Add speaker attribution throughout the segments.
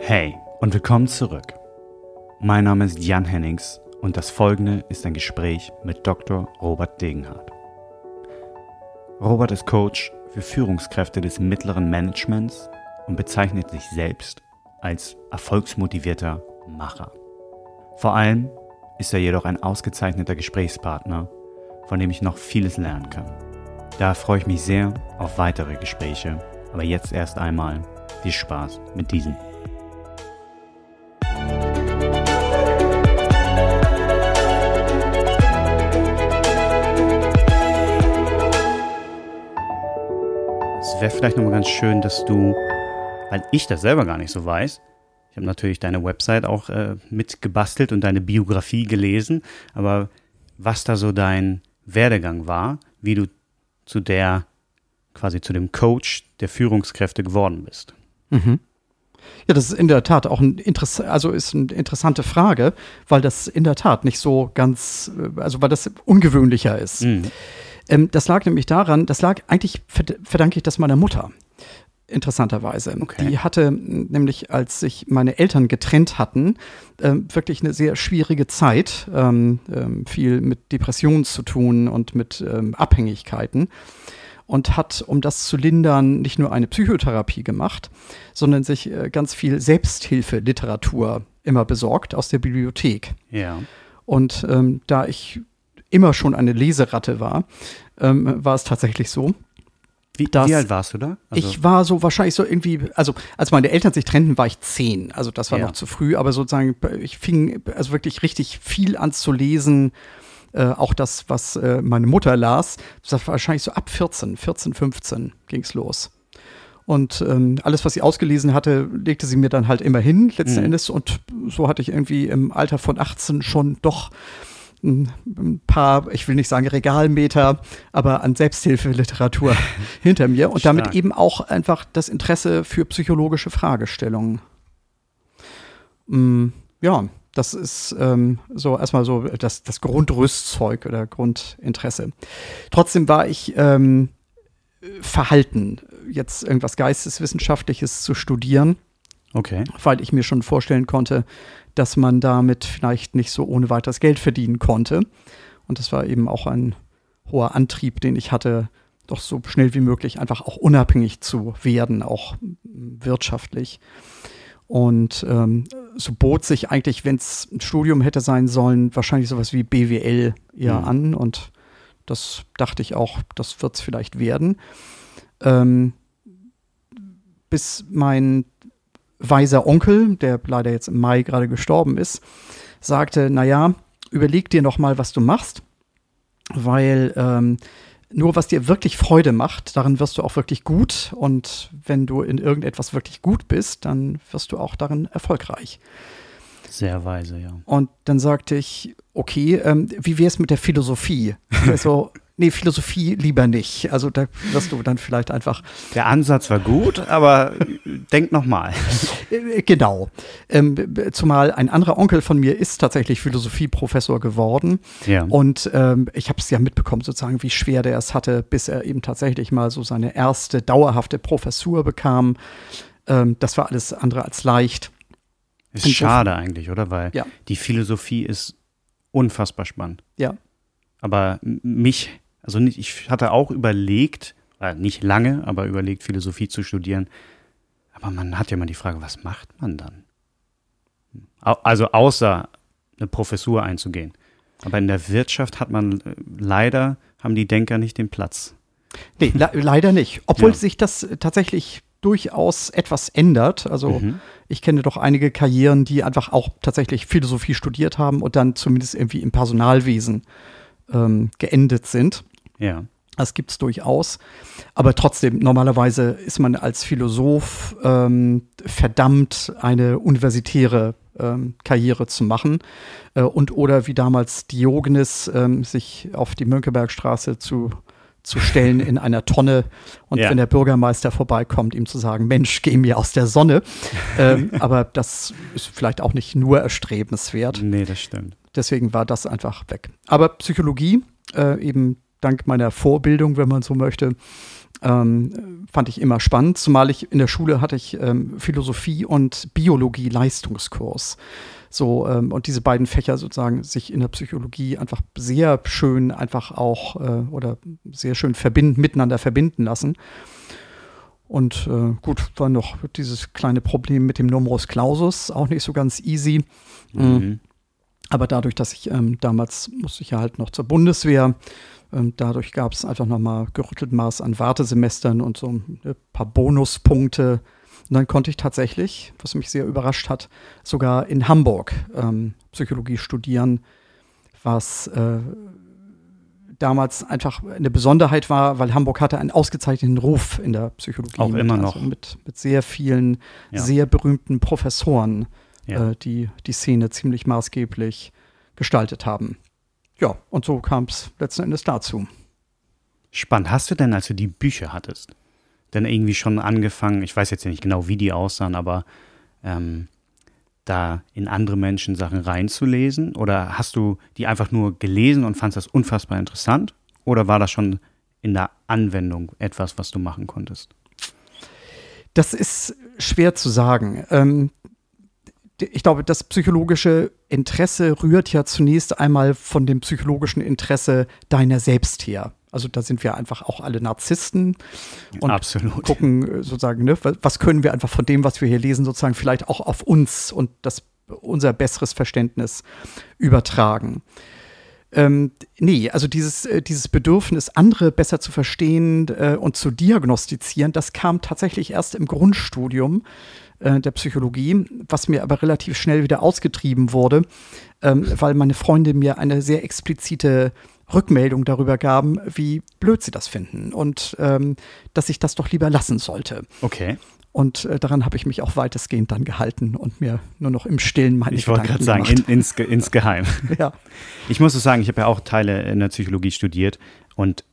Speaker 1: Hey und willkommen zurück. Mein Name ist Jan Hennings und das folgende ist ein Gespräch mit Dr. Robert Degenhardt. Robert ist Coach für Führungskräfte des mittleren Managements und bezeichnet sich selbst als erfolgsmotivierter Macher. Vor allem ist er jedoch ein ausgezeichneter Gesprächspartner, von dem ich noch vieles lernen kann. Da freue ich mich sehr auf weitere Gespräche, aber jetzt erst einmal viel Spaß mit diesem. Es wäre vielleicht nochmal ganz schön, dass du, weil ich das selber gar nicht so weiß, ich habe natürlich deine Website auch äh, mitgebastelt und deine Biografie gelesen, aber was da so dein Werdegang war, wie du zu der, quasi zu dem Coach der Führungskräfte geworden bist.
Speaker 2: Mhm. Ja, das ist in der Tat auch ein Interess also ist eine interessante Frage, weil das in der Tat nicht so ganz, äh, also weil das ungewöhnlicher ist. Mhm. Ähm, das lag nämlich daran, das lag eigentlich verdanke ich das meiner Mutter interessanterweise. Okay. Die hatte nämlich, als sich meine Eltern getrennt hatten, äh, wirklich eine sehr schwierige Zeit, ähm, ähm, viel mit Depressionen zu tun und mit ähm, Abhängigkeiten und hat, um das zu lindern, nicht nur eine Psychotherapie gemacht, sondern sich äh, ganz viel Selbsthilfeliteratur immer besorgt aus der Bibliothek.
Speaker 1: Ja.
Speaker 2: Und ähm, da ich immer schon eine Leseratte war, ähm, war es tatsächlich so,
Speaker 1: wie, wie, alt warst du da?
Speaker 2: Also ich war so wahrscheinlich so irgendwie, also als meine Eltern sich trennten, war ich zehn. Also das war ja. noch zu früh, aber sozusagen, ich fing also wirklich richtig viel an zu lesen. Äh, auch das, was äh, meine Mutter las, das war wahrscheinlich so ab 14, 14, 15 ging es los. Und ähm, alles, was sie ausgelesen hatte, legte sie mir dann halt immer hin, letzten mhm. Endes. Und so hatte ich irgendwie im Alter von 18 schon doch ein paar, ich will nicht sagen Regalmeter, aber an Selbsthilfeliteratur hinter mir und damit eben auch einfach das Interesse für psychologische Fragestellungen. Mm, ja, das ist ähm, so erstmal so das, das Grundrüstzeug oder Grundinteresse. Trotzdem war ich ähm, verhalten, jetzt irgendwas Geisteswissenschaftliches zu studieren.
Speaker 1: Okay.
Speaker 2: Weil ich mir schon vorstellen konnte, dass man damit vielleicht nicht so ohne weiteres Geld verdienen konnte. Und das war eben auch ein hoher Antrieb, den ich hatte, doch so schnell wie möglich einfach auch unabhängig zu werden, auch wirtschaftlich. Und ähm, so bot sich eigentlich, wenn es ein Studium hätte sein sollen, wahrscheinlich sowas wie BWL eher mhm. an. Und das dachte ich auch, das wird es vielleicht werden. Ähm, bis mein weiser Onkel, der leider jetzt im Mai gerade gestorben ist, sagte, naja, überleg dir noch mal, was du machst, weil ähm, nur was dir wirklich Freude macht, darin wirst du auch wirklich gut und wenn du in irgendetwas wirklich gut bist, dann wirst du auch darin erfolgreich.
Speaker 1: Sehr weise, ja.
Speaker 2: Und dann sagte ich, okay, ähm, wie wäre es mit der Philosophie? Also nee, Philosophie lieber nicht. Also da wirst du dann vielleicht einfach.
Speaker 1: Der Ansatz war gut, aber denk nochmal.
Speaker 2: Äh, genau. Ähm, zumal ein anderer Onkel von mir ist tatsächlich Philosophieprofessor geworden.
Speaker 1: Ja.
Speaker 2: Und ähm, ich habe es ja mitbekommen, sozusagen, wie schwer der es hatte, bis er eben tatsächlich mal so seine erste dauerhafte Professur bekam. Ähm, das war alles andere als leicht.
Speaker 1: Ist Und schade eigentlich, oder? Weil
Speaker 2: ja.
Speaker 1: die Philosophie ist unfassbar spannend.
Speaker 2: Ja.
Speaker 1: Aber mich also nicht, ich hatte auch überlegt, äh, nicht lange, aber überlegt, Philosophie zu studieren. Aber man hat ja mal die Frage, was macht man dann? Also außer eine Professur einzugehen. Aber in der Wirtschaft hat man äh, leider, haben die Denker nicht den Platz.
Speaker 2: Nee, le leider nicht. Obwohl ja. sich das tatsächlich durchaus etwas ändert. Also mhm. ich kenne doch einige Karrieren, die einfach auch tatsächlich Philosophie studiert haben und dann zumindest irgendwie im Personalwesen ähm, geendet sind.
Speaker 1: Ja.
Speaker 2: Das gibt es durchaus. Aber trotzdem, normalerweise ist man als Philosoph ähm, verdammt, eine universitäre ähm, Karriere zu machen. Äh, und oder wie damals Diogenes, ähm, sich auf die Mönckebergstraße zu, zu stellen in einer Tonne und ja. wenn der Bürgermeister vorbeikommt, ihm zu sagen, Mensch, geh mir aus der Sonne. ähm, aber das ist vielleicht auch nicht nur erstrebenswert.
Speaker 1: Nee, das stimmt.
Speaker 2: Deswegen war das einfach weg. Aber Psychologie, äh, eben dank meiner Vorbildung, wenn man so möchte, ähm, fand ich immer spannend, zumal ich in der Schule hatte ich ähm, Philosophie und Biologie Leistungskurs. So, ähm, und diese beiden Fächer sozusagen sich in der Psychologie einfach sehr schön einfach auch äh, oder sehr schön verbinden, miteinander verbinden lassen. Und äh, gut, war noch dieses kleine Problem mit dem Numerus Clausus, auch nicht so ganz easy. Mhm. Aber dadurch, dass ich ähm, damals musste ich ja halt noch zur Bundeswehr, dadurch gab es einfach nochmal gerüttelt Maß an Wartesemestern und so ein paar Bonuspunkte. Und dann konnte ich tatsächlich, was mich sehr überrascht hat, sogar in Hamburg ähm, Psychologie studieren, was äh, damals einfach eine Besonderheit war, weil Hamburg hatte einen ausgezeichneten Ruf in der Psychologie.
Speaker 1: Auch immer noch.
Speaker 2: Also mit, mit sehr vielen, ja. sehr berühmten Professoren, ja. äh, die die Szene ziemlich maßgeblich gestaltet haben. Ja, und so kam es letzten Endes dazu.
Speaker 1: Spannend. Hast du denn, als du die Bücher hattest, denn irgendwie schon angefangen, ich weiß jetzt nicht genau, wie die aussahen, aber ähm, da in andere Menschen Sachen reinzulesen? Oder hast du die einfach nur gelesen und fandest das unfassbar interessant? Oder war das schon in der Anwendung etwas, was du machen konntest?
Speaker 2: Das ist schwer zu sagen. Ähm, ich glaube, das psychologische Interesse rührt ja zunächst einmal von dem psychologischen Interesse deiner selbst her. Also da sind wir einfach auch alle Narzissten und
Speaker 1: Absolut.
Speaker 2: gucken äh, sozusagen, ne, was können wir einfach von dem, was wir hier lesen, sozusagen vielleicht auch auf uns und das unser besseres Verständnis übertragen. Ähm, nee, also dieses, äh, dieses Bedürfnis, andere besser zu verstehen äh, und zu diagnostizieren, das kam tatsächlich erst im Grundstudium äh, der Psychologie, was mir aber relativ schnell wieder ausgetrieben wurde, ähm, weil meine Freunde mir eine sehr explizite Rückmeldung darüber gaben, wie blöd sie das finden und ähm, dass ich das doch lieber lassen sollte.
Speaker 1: Okay.
Speaker 2: Und äh, daran habe ich mich auch weitestgehend dann gehalten und mir nur noch im Stillen meine
Speaker 1: Ich wollte gerade sagen, in, ins, insgeheim. ja. Ich muss es sagen, ich habe ja auch Teile in der Psychologie studiert und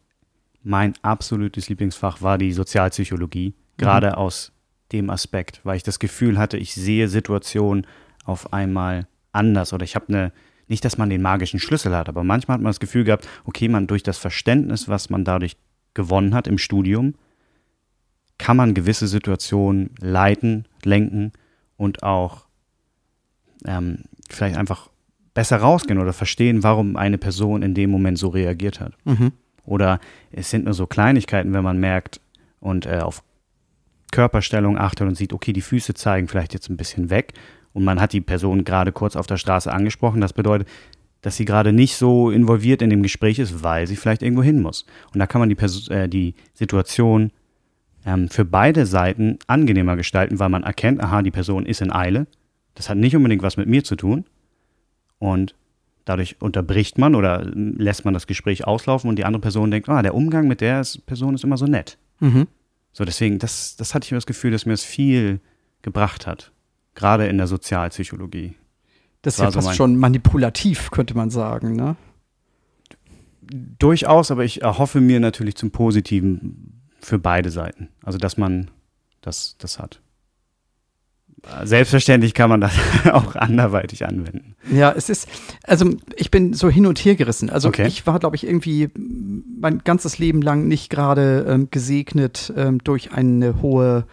Speaker 1: mein absolutes Lieblingsfach war die Sozialpsychologie, gerade mhm. aus dem Aspekt, weil ich das Gefühl hatte, ich sehe Situationen auf einmal anders oder ich habe eine nicht, dass man den magischen Schlüssel hat, aber manchmal hat man das Gefühl gehabt, okay, man durch das Verständnis, was man dadurch gewonnen hat im Studium, kann man gewisse Situationen leiten, lenken und auch ähm, vielleicht einfach besser rausgehen oder verstehen, warum eine Person in dem Moment so reagiert hat. Mhm. Oder es sind nur so Kleinigkeiten, wenn man merkt und äh, auf Körperstellung achtet und sieht, okay, die Füße zeigen vielleicht jetzt ein bisschen weg und man hat die Person gerade kurz auf der Straße angesprochen. Das bedeutet, dass sie gerade nicht so involviert in dem Gespräch ist, weil sie vielleicht irgendwo hin muss. Und da kann man die, Pers äh, die Situation ähm, für beide Seiten angenehmer gestalten, weil man erkennt, aha, die Person ist in Eile. Das hat nicht unbedingt was mit mir zu tun. Und dadurch unterbricht man oder lässt man das Gespräch auslaufen und die andere Person denkt, ah, der Umgang mit der Person ist immer so nett. Mhm. So, deswegen, das, das hatte ich mir das Gefühl, dass mir das viel gebracht hat gerade in der Sozialpsychologie.
Speaker 2: Das ist ja fast so schon manipulativ, könnte man sagen, ne?
Speaker 1: Durchaus, aber ich erhoffe mir natürlich zum Positiven für beide Seiten. Also, dass man das, das hat. Selbstverständlich kann man das auch anderweitig anwenden.
Speaker 2: Ja, es ist, also ich bin so hin und her gerissen. Also okay. ich war, glaube ich, irgendwie mein ganzes Leben lang nicht gerade ähm, gesegnet ähm, durch eine hohe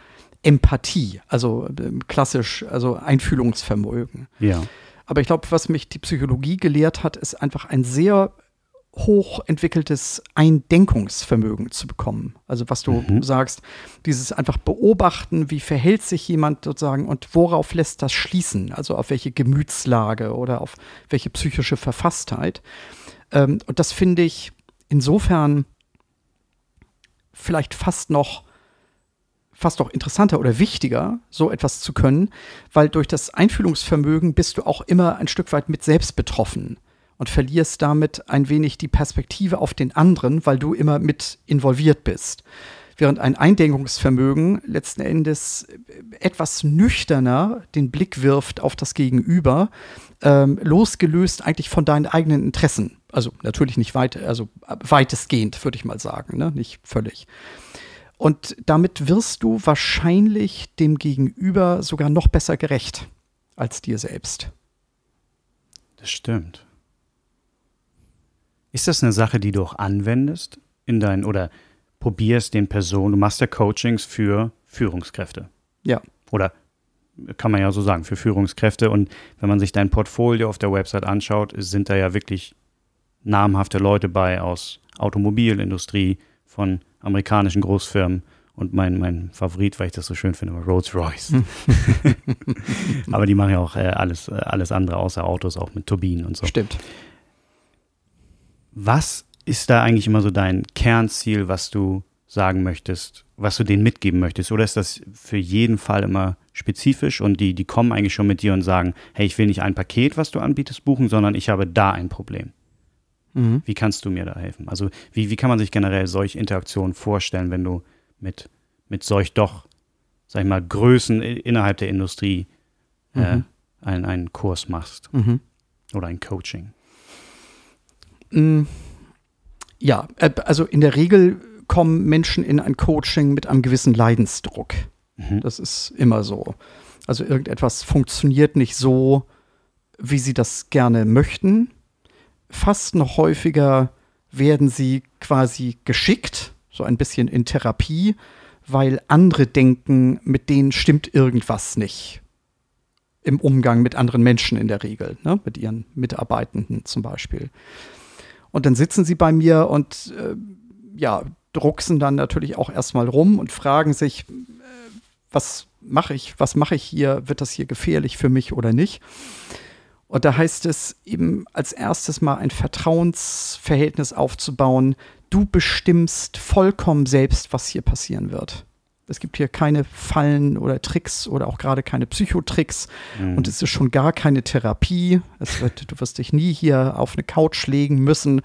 Speaker 2: Empathie, also ähm, klassisch, also Einfühlungsvermögen.
Speaker 1: Ja.
Speaker 2: Aber ich glaube, was mich die Psychologie gelehrt hat, ist einfach ein sehr hoch entwickeltes Eindenkungsvermögen zu bekommen. Also was du mhm. sagst, dieses einfach beobachten, wie verhält sich jemand sozusagen und worauf lässt das schließen, also auf welche Gemütslage oder auf welche psychische Verfasstheit. Ähm, und das finde ich insofern vielleicht fast noch fast auch interessanter oder wichtiger, so etwas zu können, weil durch das Einfühlungsvermögen bist du auch immer ein Stück weit mit selbst betroffen und verlierst damit ein wenig die Perspektive auf den anderen, weil du immer mit involviert bist. Während ein Eindenkungsvermögen letzten Endes etwas nüchterner den Blick wirft auf das Gegenüber, ähm, losgelöst eigentlich von deinen eigenen Interessen. Also natürlich nicht weit, also weitestgehend, würde ich mal sagen, ne? nicht völlig. Und damit wirst du wahrscheinlich dem Gegenüber sogar noch besser gerecht als dir selbst.
Speaker 1: Das stimmt. Ist das eine Sache, die du auch anwendest in dein oder probierst den Personen, du machst ja Coachings für Führungskräfte.
Speaker 2: Ja.
Speaker 1: Oder kann man ja so sagen, für Führungskräfte. Und wenn man sich dein Portfolio auf der Website anschaut, sind da ja wirklich namhafte Leute bei aus Automobilindustrie, von amerikanischen Großfirmen und mein, mein Favorit, weil ich das so schön finde, Rolls Royce. Aber die machen ja auch äh, alles, äh, alles andere außer Autos, auch mit Turbinen und so.
Speaker 2: Stimmt.
Speaker 1: Was ist da eigentlich immer so dein Kernziel, was du sagen möchtest, was du denen mitgeben möchtest? Oder ist das für jeden Fall immer spezifisch und die, die kommen eigentlich schon mit dir und sagen, hey, ich will nicht ein Paket, was du anbietest, buchen, sondern ich habe da ein Problem. Mhm. Wie kannst du mir da helfen? Also wie, wie kann man sich generell solche Interaktionen vorstellen, wenn du mit, mit solch doch, sag ich mal, Größen innerhalb der Industrie äh, mhm. einen, einen Kurs machst mhm. oder ein Coaching?
Speaker 2: Mm, ja, äh, also in der Regel kommen Menschen in ein Coaching mit einem gewissen Leidensdruck. Mhm. Das ist immer so. Also irgendetwas funktioniert nicht so, wie sie das gerne möchten fast noch häufiger werden sie quasi geschickt, so ein bisschen in Therapie, weil andere denken, mit denen stimmt irgendwas nicht. Im Umgang mit anderen Menschen in der Regel, ne? mit ihren Mitarbeitenden zum Beispiel. Und dann sitzen sie bei mir und äh, ja, drucksen dann natürlich auch erstmal rum und fragen sich, äh, was mache ich, was mache ich hier, wird das hier gefährlich für mich oder nicht? Und da heißt es eben als erstes mal ein Vertrauensverhältnis aufzubauen. Du bestimmst vollkommen selbst, was hier passieren wird. Es gibt hier keine Fallen oder Tricks oder auch gerade keine Psychotricks. Mhm. Und es ist schon gar keine Therapie. Es wird, du wirst dich nie hier auf eine Couch legen müssen,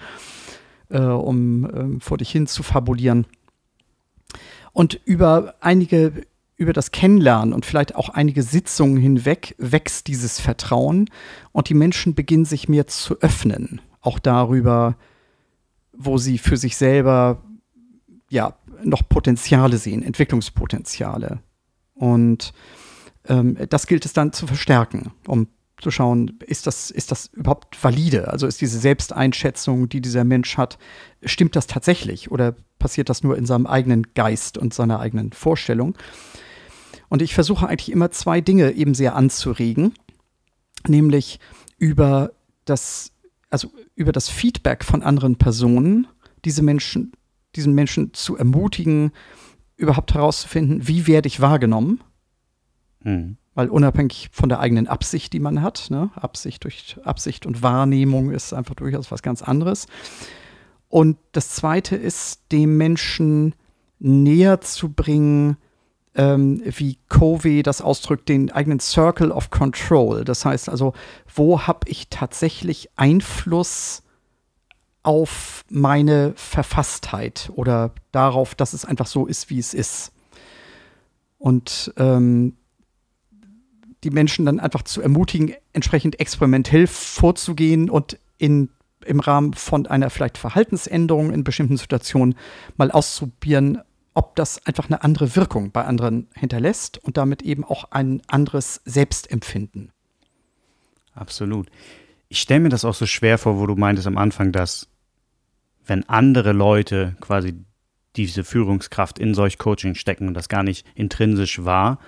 Speaker 2: äh, um äh, vor dich hin zu fabulieren. Und über einige über das Kennenlernen und vielleicht auch einige Sitzungen hinweg wächst dieses Vertrauen und die Menschen beginnen sich mehr zu öffnen, auch darüber, wo sie für sich selber ja noch Potenziale sehen, Entwicklungspotenziale. Und ähm, das gilt es dann zu verstärken, um zu schauen, ist das, ist das überhaupt valide? Also ist diese Selbsteinschätzung, die dieser Mensch hat, stimmt das tatsächlich oder passiert das nur in seinem eigenen Geist und seiner eigenen Vorstellung? Und ich versuche eigentlich immer zwei Dinge eben sehr anzuregen, nämlich über das, also über das Feedback von anderen Personen, diese Menschen, diesen Menschen zu ermutigen, überhaupt herauszufinden, wie werde ich wahrgenommen. Mhm. Weil unabhängig von der eigenen Absicht, die man hat, ne, Absicht durch Absicht und Wahrnehmung ist einfach durchaus was ganz anderes. Und das zweite ist, dem Menschen näher zu bringen, ähm, wie Covey das ausdrückt, den eigenen Circle of Control. Das heißt also, wo habe ich tatsächlich Einfluss auf meine Verfasstheit oder darauf, dass es einfach so ist, wie es ist. Und ähm, die Menschen dann einfach zu ermutigen, entsprechend experimentell vorzugehen und in, im Rahmen von einer vielleicht Verhaltensänderung in bestimmten Situationen mal auszuprobieren, ob das einfach eine andere Wirkung bei anderen hinterlässt und damit eben auch ein anderes Selbstempfinden.
Speaker 1: Absolut. Ich stelle mir das auch so schwer vor, wo du meintest am Anfang, dass wenn andere Leute quasi diese Führungskraft in solch Coaching stecken und das gar nicht intrinsisch war,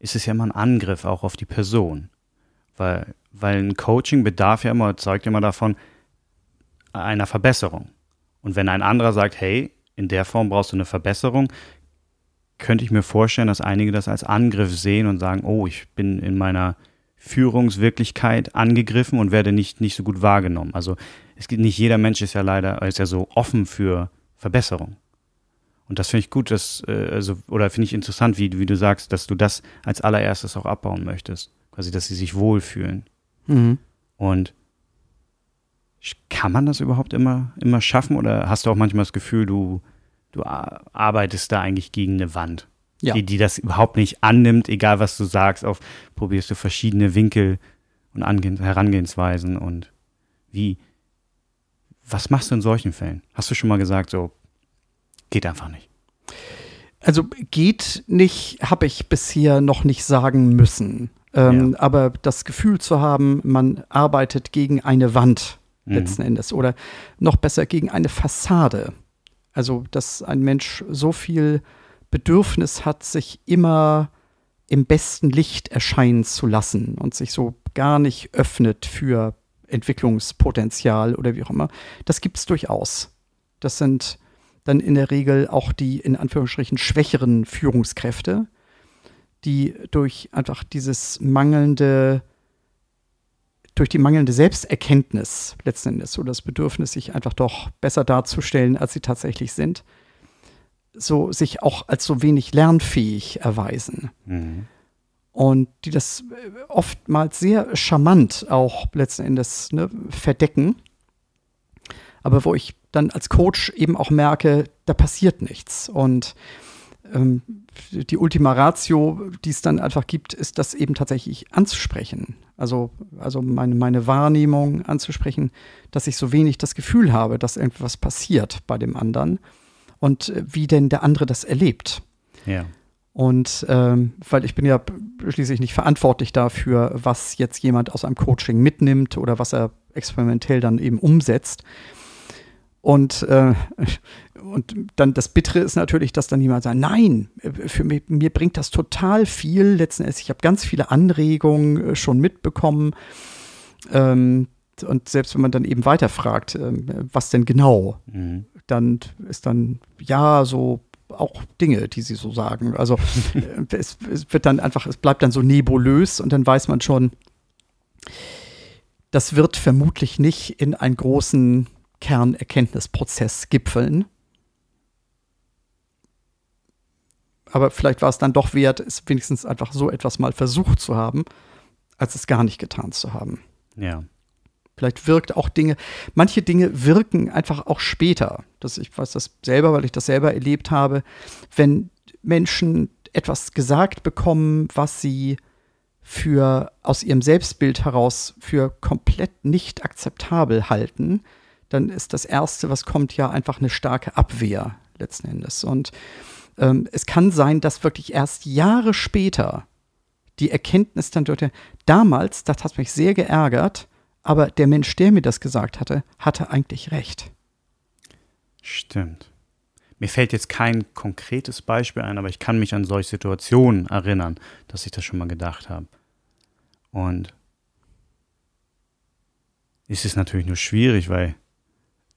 Speaker 1: ist es ja immer ein Angriff auch auf die Person. Weil, weil ein Coaching bedarf ja immer, zeugt immer davon, einer Verbesserung. Und wenn ein anderer sagt, hey, in der Form brauchst du eine Verbesserung, könnte ich mir vorstellen, dass einige das als Angriff sehen und sagen, oh, ich bin in meiner Führungswirklichkeit angegriffen und werde nicht, nicht so gut wahrgenommen. Also es gibt nicht jeder Mensch ist ja leider, ist ja so offen für Verbesserung. Und das finde ich gut, dass, äh, also, oder finde ich interessant, wie, wie du sagst, dass du das als allererstes auch abbauen möchtest. Quasi, dass sie sich wohlfühlen. Mhm. Und kann man das überhaupt immer, immer schaffen oder hast du auch manchmal das Gefühl, du, du arbeitest da eigentlich gegen eine Wand, ja. die, die das überhaupt nicht annimmt, egal was du sagst, auf probierst du verschiedene Winkel und Angeh Herangehensweisen und wie, was machst du in solchen Fällen? Hast du schon mal gesagt, so geht einfach nicht?
Speaker 2: Also geht nicht, habe ich bisher noch nicht sagen müssen. Ähm, ja. Aber das Gefühl zu haben, man arbeitet gegen eine Wand, mhm. letzten Endes. Oder noch besser gegen eine Fassade. Also, dass ein Mensch so viel Bedürfnis hat, sich immer im besten Licht erscheinen zu lassen und sich so gar nicht öffnet für Entwicklungspotenzial oder wie auch immer. Das gibt es durchaus. Das sind dann in der Regel auch die in Anführungsstrichen schwächeren Führungskräfte, die durch einfach dieses mangelnde, durch die mangelnde Selbsterkenntnis letzten Endes oder das Bedürfnis, sich einfach doch besser darzustellen, als sie tatsächlich sind, so sich auch als so wenig lernfähig erweisen. Mhm. Und die das oftmals sehr charmant auch letzten Endes ne, verdecken. Aber wo ich dann als Coach eben auch merke, da passiert nichts. Und ähm, die Ultima Ratio, die es dann einfach gibt, ist das eben tatsächlich anzusprechen. Also, also meine, meine Wahrnehmung anzusprechen, dass ich so wenig das Gefühl habe, dass irgendwas passiert bei dem anderen und äh, wie denn der andere das erlebt.
Speaker 1: Ja.
Speaker 2: Und ähm, weil ich bin ja schließlich nicht verantwortlich dafür, was jetzt jemand aus einem Coaching mitnimmt oder was er experimentell dann eben umsetzt. Und, äh, und dann das Bittere ist natürlich, dass dann jemand sagt, nein, für mich, mir bringt das total viel. Letzten Endes, ich habe ganz viele Anregungen äh, schon mitbekommen. Ähm, und selbst wenn man dann eben weiterfragt, äh, was denn genau, mhm. dann ist dann, ja, so auch Dinge, die sie so sagen. Also äh, es, es wird dann einfach, es bleibt dann so nebulös und dann weiß man schon, das wird vermutlich nicht in einen großen Kernerkenntnisprozess gipfeln. Aber vielleicht war es dann doch wert, es wenigstens einfach so etwas mal versucht zu haben, als es gar nicht getan zu haben.
Speaker 1: Ja.
Speaker 2: Vielleicht wirkt auch Dinge, manche Dinge wirken einfach auch später. Das, ich weiß das selber, weil ich das selber erlebt habe. Wenn Menschen etwas gesagt bekommen, was sie für aus ihrem Selbstbild heraus für komplett nicht akzeptabel halten, dann ist das Erste, was kommt, ja einfach eine starke Abwehr letzten Endes. Und ähm, es kann sein, dass wirklich erst Jahre später die Erkenntnis dann dort, damals, das hat mich sehr geärgert, aber der Mensch, der mir das gesagt hatte, hatte eigentlich recht.
Speaker 1: Stimmt. Mir fällt jetzt kein konkretes Beispiel ein, aber ich kann mich an solche Situationen erinnern, dass ich das schon mal gedacht habe. Und es ist natürlich nur schwierig, weil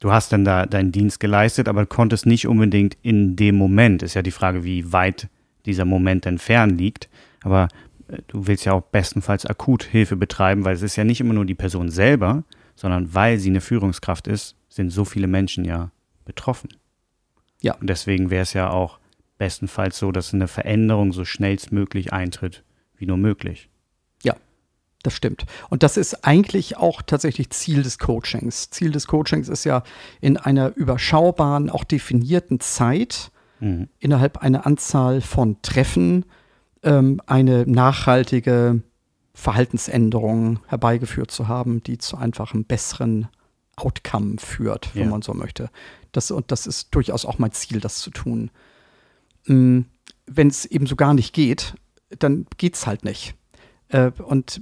Speaker 1: du hast dann da deinen Dienst geleistet, aber konntest nicht unbedingt in dem Moment. Ist ja die Frage, wie weit dieser Moment entfernt liegt. Aber du willst ja auch bestenfalls akut Hilfe betreiben, weil es ist ja nicht immer nur die Person selber, sondern weil sie eine Führungskraft ist, sind so viele Menschen ja betroffen.
Speaker 2: Ja.
Speaker 1: Und deswegen wäre es ja auch bestenfalls so, dass eine Veränderung so schnellstmöglich eintritt wie nur möglich.
Speaker 2: Das stimmt. Und das ist eigentlich auch tatsächlich Ziel des Coachings. Ziel des Coachings ist ja in einer überschaubaren, auch definierten Zeit, mhm. innerhalb einer Anzahl von Treffen, ähm, eine nachhaltige Verhaltensänderung herbeigeführt zu haben, die zu einfach einem besseren Outcome führt, wenn ja. man so möchte. Das, und das ist durchaus auch mein Ziel, das zu tun. Mhm. Wenn es eben so gar nicht geht, dann geht es halt nicht. Äh, und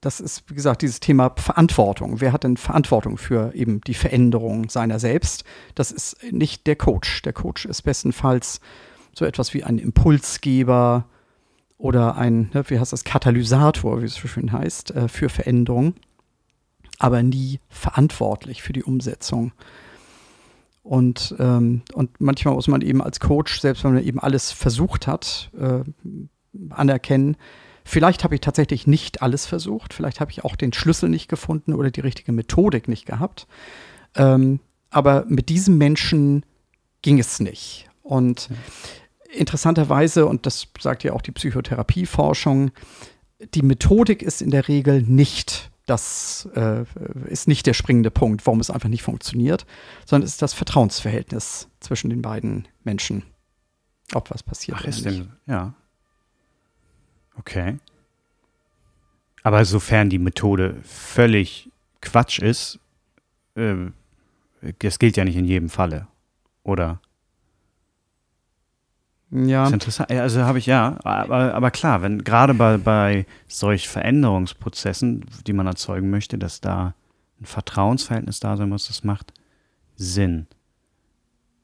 Speaker 2: das ist, wie gesagt, dieses Thema Verantwortung. Wer hat denn Verantwortung für eben die Veränderung seiner selbst? Das ist nicht der Coach. Der Coach ist bestenfalls so etwas wie ein Impulsgeber oder ein, ne, wie heißt das, Katalysator, wie es so schön heißt, äh, für Veränderung, aber nie verantwortlich für die Umsetzung. Und, ähm, und manchmal muss man eben als Coach, selbst wenn man eben alles versucht hat, äh, anerkennen, Vielleicht habe ich tatsächlich nicht alles versucht, vielleicht habe ich auch den Schlüssel nicht gefunden oder die richtige Methodik nicht gehabt. Ähm, aber mit diesem Menschen ging es nicht. Und interessanterweise, und das sagt ja auch die Psychotherapieforschung, die Methodik ist in der Regel nicht das äh, ist nicht der springende Punkt, warum es einfach nicht funktioniert, sondern es ist das Vertrauensverhältnis zwischen den beiden Menschen, ob was passiert.
Speaker 1: Ach, ist denn, ja. Okay. Aber sofern die Methode völlig Quatsch ist, äh, das gilt ja nicht in jedem Falle, oder?
Speaker 2: Ja.
Speaker 1: Das ist interessant. Also habe ich ja, aber, aber klar, wenn gerade bei, bei solch Veränderungsprozessen, die man erzeugen möchte, dass da ein Vertrauensverhältnis da sein muss, das macht Sinn.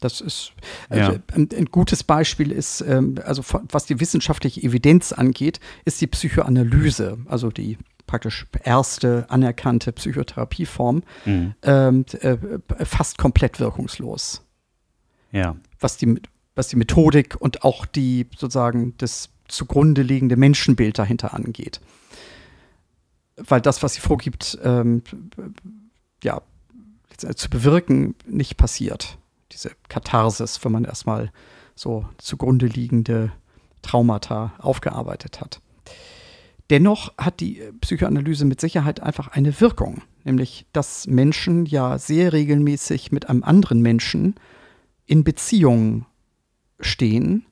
Speaker 2: Das ist ja. äh, ein, ein, gutes Beispiel ist, ähm, also was die wissenschaftliche Evidenz angeht, ist die Psychoanalyse, also die praktisch erste anerkannte Psychotherapieform, mhm. ähm, äh, fast komplett wirkungslos.
Speaker 1: Ja.
Speaker 2: Was die, was die Methodik und auch die sozusagen das zugrunde liegende Menschenbild dahinter angeht. Weil das, was sie vorgibt, ähm, ja, zu bewirken, nicht passiert. Diese Katharsis, wenn man erstmal so zugrunde liegende Traumata aufgearbeitet hat. Dennoch hat die Psychoanalyse mit Sicherheit einfach eine Wirkung, nämlich dass Menschen ja sehr regelmäßig mit einem anderen Menschen in Beziehung stehen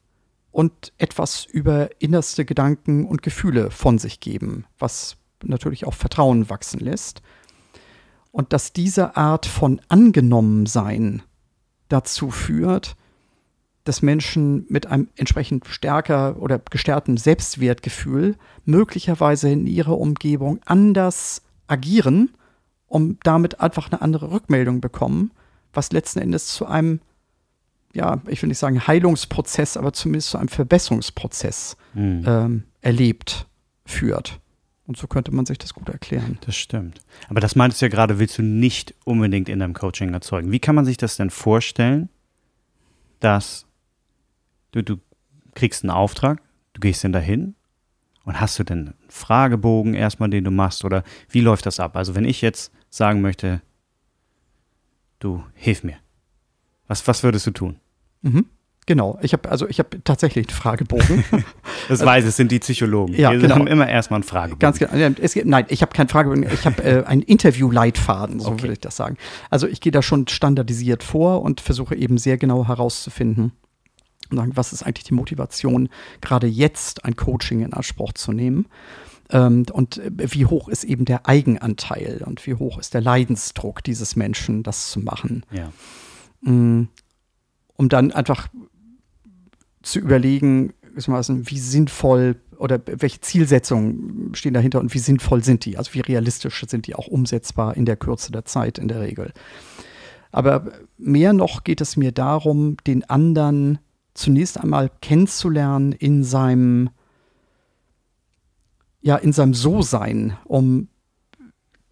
Speaker 2: und etwas über innerste Gedanken und Gefühle von sich geben, was natürlich auch Vertrauen wachsen lässt. Und dass diese Art von Angenommensein dazu führt, dass Menschen mit einem entsprechend stärker oder gestärkten Selbstwertgefühl möglicherweise in ihrer Umgebung anders agieren, um damit einfach eine andere Rückmeldung bekommen, was letzten Endes zu einem ja, ich will nicht sagen Heilungsprozess, aber zumindest zu einem Verbesserungsprozess mhm. ähm, erlebt führt. Und so könnte man sich das gut erklären.
Speaker 1: Das stimmt. Aber das meintest du ja gerade, willst du nicht unbedingt in deinem Coaching erzeugen. Wie kann man sich das denn vorstellen, dass du, du kriegst einen Auftrag, du gehst denn dahin und hast du denn einen Fragebogen erstmal, den du machst oder wie läuft das ab? Also wenn ich jetzt sagen möchte, du hilf mir, was, was würdest du tun?
Speaker 2: Mhm. Genau, ich habe also ich habe tatsächlich einen Fragebogen.
Speaker 1: das also, weiß es sind die Psychologen.
Speaker 2: Ja,
Speaker 1: die
Speaker 2: genau.
Speaker 1: haben immer erstmal einen Fragebogen.
Speaker 2: Ganz genau. Es, nein, ich habe keinen Fragebogen, ich habe äh, einen Interviewleitfaden, so okay. würde ich das sagen. Also ich gehe da schon standardisiert vor und versuche eben sehr genau herauszufinden, sagen, was ist eigentlich die Motivation, gerade jetzt ein Coaching in Anspruch zu nehmen. Ähm, und äh, wie hoch ist eben der Eigenanteil und wie hoch ist der Leidensdruck dieses Menschen, das zu machen.
Speaker 1: Ja.
Speaker 2: Um dann einfach zu überlegen, wie sinnvoll oder welche Zielsetzungen stehen dahinter und wie sinnvoll sind die, also wie realistisch sind die auch umsetzbar in der Kürze der Zeit in der Regel. Aber mehr noch geht es mir darum, den anderen zunächst einmal kennenzulernen in seinem ja in seinem So-Sein, um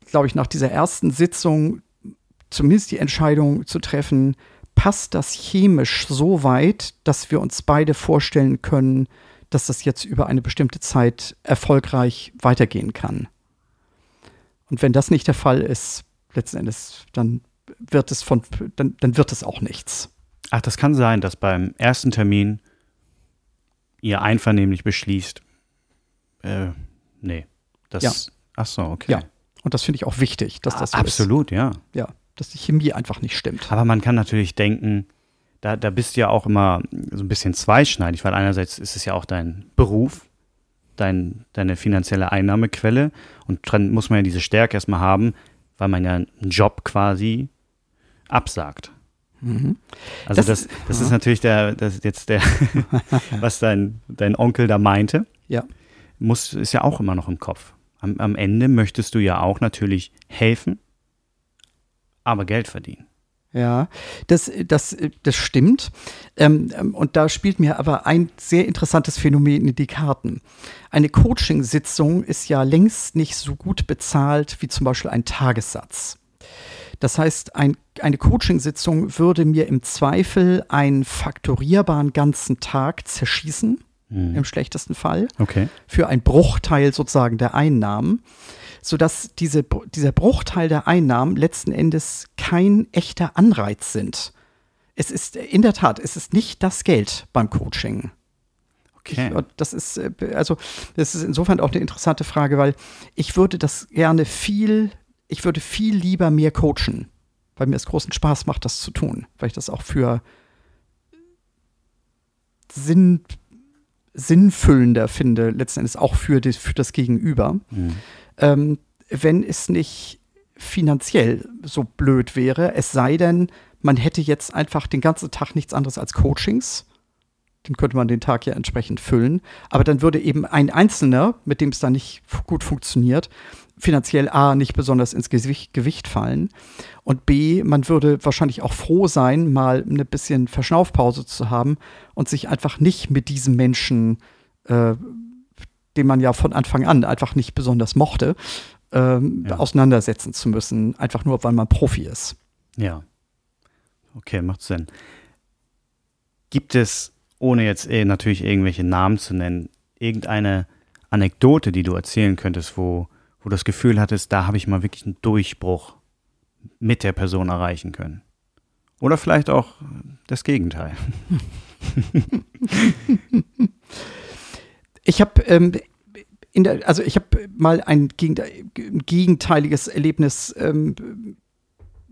Speaker 2: glaube ich nach dieser ersten Sitzung zumindest die Entscheidung zu treffen, passt das chemisch so weit, dass wir uns beide vorstellen können, dass das jetzt über eine bestimmte Zeit erfolgreich weitergehen kann. Und wenn das nicht der Fall ist, letzten Endes, dann wird es von, dann, dann wird es auch nichts.
Speaker 1: Ach, das kann sein, dass beim ersten Termin ihr einvernehmlich beschließt, äh, nee, das,
Speaker 2: ja.
Speaker 1: ach so, okay.
Speaker 2: Ja, und das finde ich auch wichtig, dass das so
Speaker 1: Absolut,
Speaker 2: ist.
Speaker 1: ja.
Speaker 2: Ja dass die Chemie einfach nicht stimmt.
Speaker 1: Aber man kann natürlich denken, da, da bist du ja auch immer so ein bisschen zweischneidig, weil einerseits ist es ja auch dein Beruf, dein, deine finanzielle Einnahmequelle und dann muss man ja diese Stärke erstmal haben, weil man ja einen Job quasi absagt. Mhm. Also das, das, das ist natürlich der, das jetzt der, was dein, dein Onkel da meinte.
Speaker 2: Ja.
Speaker 1: Muss, ist ja auch immer noch im Kopf. Am, am Ende möchtest du ja auch natürlich helfen aber Geld verdienen.
Speaker 2: Ja, das, das, das stimmt. Ähm, ähm, und da spielt mir aber ein sehr interessantes Phänomen in die Karten. Eine Coaching-Sitzung ist ja längst nicht so gut bezahlt wie zum Beispiel ein Tagessatz. Das heißt, ein, eine Coaching-Sitzung würde mir im Zweifel einen faktorierbaren ganzen Tag zerschießen, mhm. im schlechtesten Fall,
Speaker 1: okay.
Speaker 2: für einen Bruchteil sozusagen der Einnahmen sodass diese, dieser Bruchteil der Einnahmen letzten Endes kein echter Anreiz sind. Es ist in der Tat, es ist nicht das Geld beim Coaching.
Speaker 1: Okay.
Speaker 2: Ich, das ist, äh, also, das ist insofern auch eine interessante Frage, weil ich würde das gerne viel, ich würde viel lieber mehr coachen, weil mir es großen Spaß macht, das zu tun, weil ich das auch für Sinn, sinnfüllender finde, letzten Endes auch für, die, für das Gegenüber. Mhm ähm, wenn es nicht finanziell so blöd wäre. Es sei denn, man hätte jetzt einfach den ganzen Tag nichts anderes als Coachings. Dann könnte man den Tag ja entsprechend füllen. Aber dann würde eben ein Einzelner, mit dem es dann nicht gut funktioniert, finanziell A nicht besonders ins Gewicht, fallen und B, man würde wahrscheinlich auch froh sein, mal eine bisschen Verschnaufpause zu haben und sich einfach nicht mit diesem Menschen, äh, den man ja von Anfang an einfach nicht besonders mochte, ähm, ja. auseinandersetzen zu müssen, einfach nur, weil man Profi ist.
Speaker 1: Ja. Okay, macht Sinn. Gibt es, ohne jetzt eh natürlich irgendwelche Namen zu nennen, irgendeine Anekdote, die du erzählen könntest, wo, wo du das Gefühl hattest, da habe ich mal wirklich einen Durchbruch mit der Person erreichen können? Oder vielleicht auch das Gegenteil.
Speaker 2: ich habe ähm, in der, also ich habe mal ein gegenteiliges Erlebnis ähm,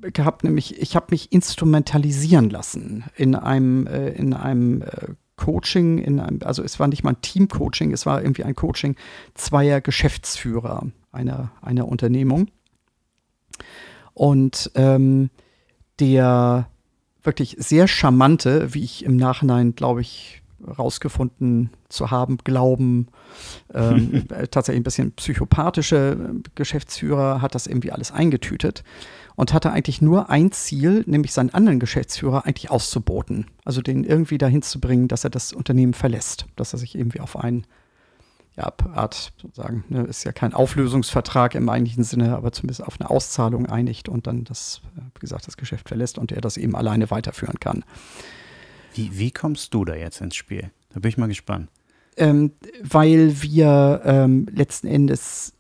Speaker 2: gehabt, nämlich ich habe mich instrumentalisieren lassen in einem, äh, in einem äh, Coaching, in einem, also es war nicht mal ein Team-Coaching, es war irgendwie ein Coaching zweier Geschäftsführer einer, einer Unternehmung. Und ähm, der wirklich sehr charmante, wie ich im Nachhinein, glaube ich, rausgefunden zu haben, glauben, ähm, tatsächlich ein bisschen psychopathische Geschäftsführer hat das irgendwie alles eingetütet und hatte eigentlich nur ein Ziel, nämlich seinen anderen Geschäftsführer eigentlich auszuboten. Also den irgendwie dahin zu bringen, dass er das Unternehmen verlässt, dass er sich irgendwie auf einen ja, Art sozusagen, ne, ist ja kein Auflösungsvertrag im eigentlichen Sinne, aber zumindest auf eine Auszahlung einigt und dann das, äh, wie gesagt, das Geschäft verlässt und er das eben alleine weiterführen kann.
Speaker 1: Wie, wie kommst du da jetzt ins Spiel? Da bin ich mal gespannt.
Speaker 2: Ähm, weil wir ähm, letzten Endes,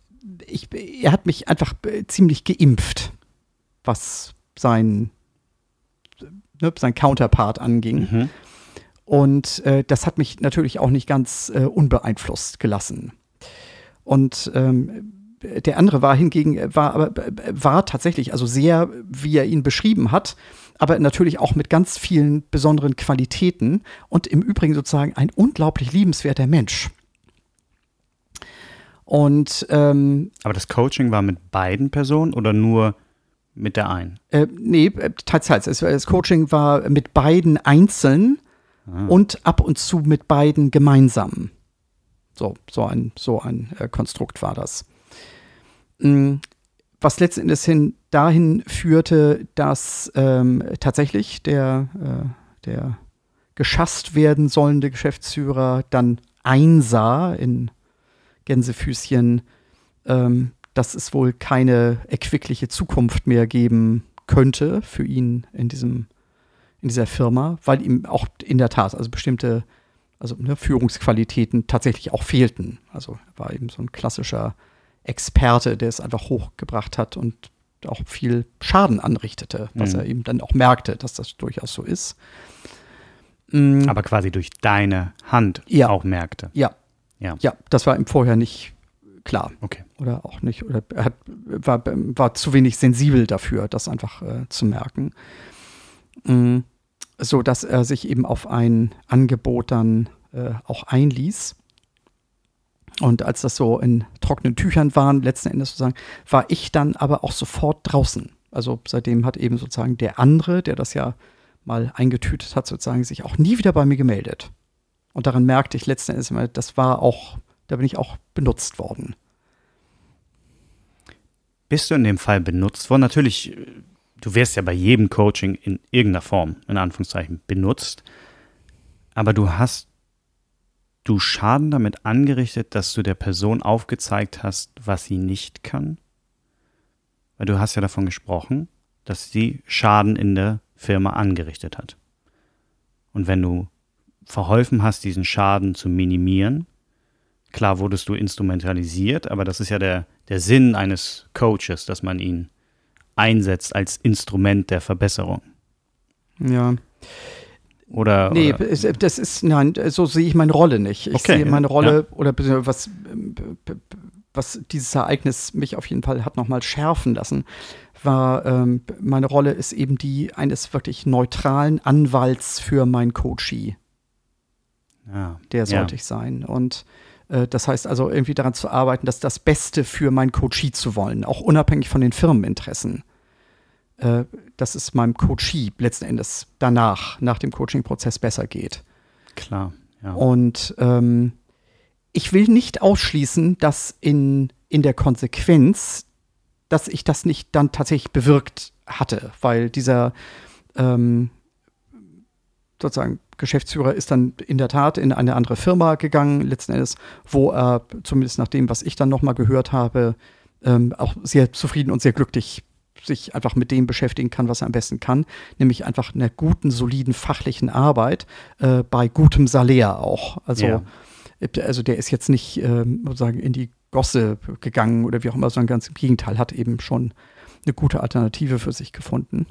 Speaker 2: ich, er hat mich einfach äh, ziemlich geimpft was sein, ne, sein Counterpart anging. Mhm. Und äh, das hat mich natürlich auch nicht ganz äh, unbeeinflusst gelassen. Und ähm, der andere war hingegen, war, aber, war tatsächlich also sehr, wie er ihn beschrieben hat, aber natürlich auch mit ganz vielen besonderen Qualitäten und im Übrigen sozusagen ein unglaublich liebenswerter Mensch. Und ähm,
Speaker 1: aber das Coaching war mit beiden Personen oder nur mit der einen?
Speaker 2: Äh, nee, äh, tatsächlich. Das Coaching war mit beiden einzeln ah. und ab und zu mit beiden gemeinsam. So, so ein, so ein äh, Konstrukt war das. Mhm. Was letzten Endes hin dahin führte, dass ähm, tatsächlich der, äh, der geschasst werden sollende Geschäftsführer dann einsah in Gänsefüßchen, ähm, dass es wohl keine erquickliche Zukunft mehr geben könnte für ihn in diesem in dieser Firma, weil ihm auch in der Tat also bestimmte also ne, Führungsqualitäten tatsächlich auch fehlten. Also er war eben so ein klassischer Experte, der es einfach hochgebracht hat und auch viel Schaden anrichtete, was mhm. er eben dann auch merkte, dass das durchaus so ist.
Speaker 1: Mhm. Aber quasi durch deine Hand ja. auch merkte.
Speaker 2: Ja. ja. Ja, das war ihm vorher nicht klar.
Speaker 1: Okay.
Speaker 2: Oder auch nicht. Oder er hat, war, war zu wenig sensibel dafür, das einfach äh, zu merken. Mhm. So dass er sich eben auf ein Angebot dann äh, auch einließ. Und als das so in trockenen Tüchern waren, letzten Endes sozusagen, war ich dann aber auch sofort draußen. Also seitdem hat eben sozusagen der andere, der das ja mal eingetütet hat, sozusagen sich auch nie wieder bei mir gemeldet. Und daran merkte ich letzten Endes immer, das war auch da bin ich auch benutzt worden.
Speaker 1: Bist du in dem Fall benutzt worden? Natürlich, du wirst ja bei jedem Coaching in irgendeiner Form, in Anführungszeichen, benutzt. Aber du hast du Schaden damit angerichtet, dass du der Person aufgezeigt hast, was sie nicht kann? Weil du hast ja davon gesprochen, dass sie Schaden in der Firma angerichtet hat. Und wenn du verholfen hast, diesen Schaden zu minimieren, Klar wurdest du instrumentalisiert, aber das ist ja der, der Sinn eines Coaches, dass man ihn einsetzt als Instrument der Verbesserung.
Speaker 2: Ja.
Speaker 1: Oder,
Speaker 2: nee,
Speaker 1: oder?
Speaker 2: das ist, nein, so sehe ich meine Rolle nicht. Ich okay, sehe meine Rolle ja. oder was, was dieses Ereignis mich auf jeden Fall hat nochmal schärfen lassen, war, ähm, meine Rolle ist eben die eines wirklich neutralen Anwalts für mein Coachee. Ja. Der sollte ja. ich sein. Und äh, das heißt also irgendwie daran zu arbeiten, dass das Beste für mein Coachee zu wollen, auch unabhängig von den Firmeninteressen. Äh, dass es meinem Coachee letzten Endes danach, nach dem Coaching-Prozess besser geht.
Speaker 1: Klar,
Speaker 2: ja. Und ähm, ich will nicht ausschließen, dass in in der Konsequenz, dass ich das nicht dann tatsächlich bewirkt hatte, weil dieser ähm, sozusagen Geschäftsführer ist dann in der Tat in eine andere Firma gegangen, letzten Endes, wo er, zumindest nach dem, was ich dann nochmal gehört habe, ähm, auch sehr zufrieden und sehr glücklich sich einfach mit dem beschäftigen kann, was er am besten kann, nämlich einfach einer guten, soliden fachlichen Arbeit äh, bei gutem Salär auch. Also, ja. also der ist jetzt nicht ähm, sozusagen in die Gosse gegangen oder wie auch immer, sondern ganz im Gegenteil, hat eben schon eine gute Alternative für sich gefunden.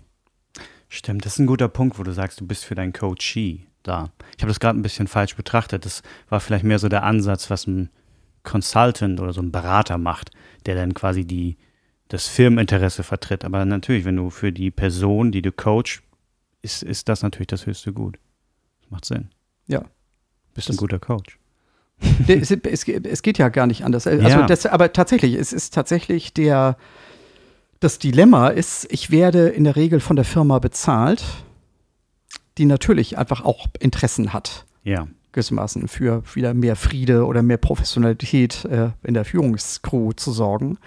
Speaker 1: Stimmt, das ist ein guter Punkt, wo du sagst, du bist für deinen Coachee da. Ich habe das gerade ein bisschen falsch betrachtet. Das war vielleicht mehr so der Ansatz, was ein Consultant oder so ein Berater macht, der dann quasi die, das Firmeninteresse vertritt. Aber natürlich, wenn du für die Person, die du coach, ist, ist das natürlich das höchste Gut. Das macht Sinn.
Speaker 2: Ja.
Speaker 1: Bist ein guter Coach.
Speaker 2: es, es, es, geht ja gar nicht anders. Also ja. das, aber tatsächlich, es ist tatsächlich der, das Dilemma ist, ich werde in der Regel von der Firma bezahlt, die natürlich einfach auch Interessen hat.
Speaker 1: Ja.
Speaker 2: Gewissermaßen für wieder mehr Friede oder mehr Professionalität äh, in der Führungskrew zu sorgen.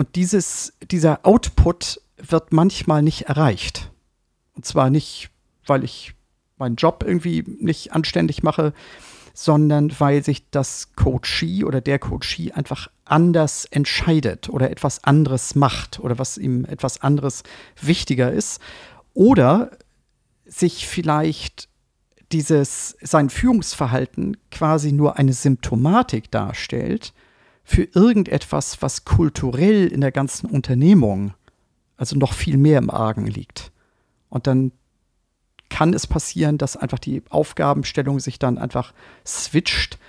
Speaker 2: Und dieses, dieser Output wird manchmal nicht erreicht. Und zwar nicht, weil ich meinen Job irgendwie nicht anständig mache, sondern weil sich das Coachee oder der Coachee einfach anders entscheidet oder etwas anderes macht oder was ihm etwas anderes wichtiger ist. Oder sich vielleicht dieses, sein Führungsverhalten quasi nur eine Symptomatik darstellt für irgendetwas, was kulturell in der ganzen Unternehmung, also noch viel mehr im Argen liegt. Und dann kann es passieren, dass einfach die Aufgabenstellung sich dann einfach switcht,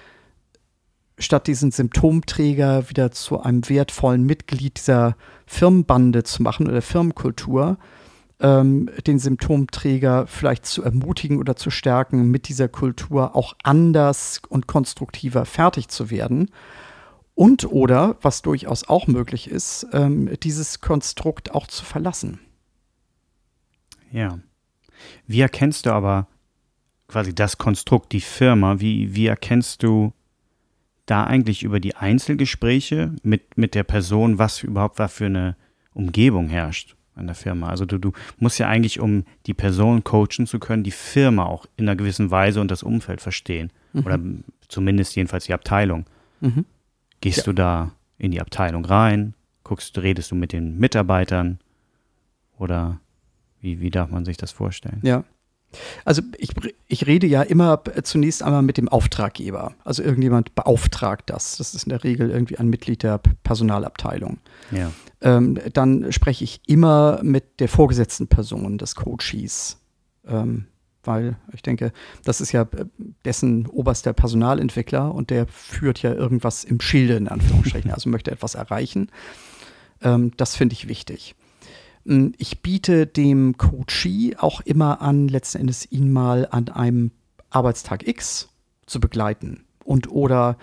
Speaker 2: statt diesen Symptomträger wieder zu einem wertvollen Mitglied dieser Firmenbande zu machen oder Firmenkultur, ähm, den Symptomträger vielleicht zu ermutigen oder zu stärken, mit dieser Kultur auch anders und konstruktiver fertig zu werden. Und oder, was durchaus auch möglich ist, ähm, dieses Konstrukt auch zu verlassen.
Speaker 1: Ja. Wie erkennst du aber quasi das Konstrukt, die Firma, wie, wie erkennst du da eigentlich über die Einzelgespräche mit, mit der Person, was überhaupt da für eine Umgebung herrscht an der Firma? Also du, du musst ja eigentlich, um die Person coachen zu können, die Firma auch in einer gewissen Weise und das Umfeld verstehen. Mhm. Oder zumindest jedenfalls die Abteilung. Mhm. Gehst ja. du da in die Abteilung rein? Guckst, redest du mit den Mitarbeitern? Oder wie, wie darf man sich das vorstellen?
Speaker 2: Ja. Also ich, ich rede ja immer zunächst einmal mit dem Auftraggeber. Also irgendjemand beauftragt das. Das ist in der Regel irgendwie ein Mitglied der Personalabteilung.
Speaker 1: Ja.
Speaker 2: Ähm, dann spreche ich immer mit der vorgesetzten Person des Coaches. Ähm, weil ich denke, das ist ja äh, dessen oberster Personalentwickler und der führt ja irgendwas im Schilde, in Anführungsstrichen, also möchte etwas erreichen. Ähm, das finde ich wichtig. Hm, ich biete dem Coachee auch immer an, letzten Endes ihn mal an einem Arbeitstag X zu begleiten. Und oder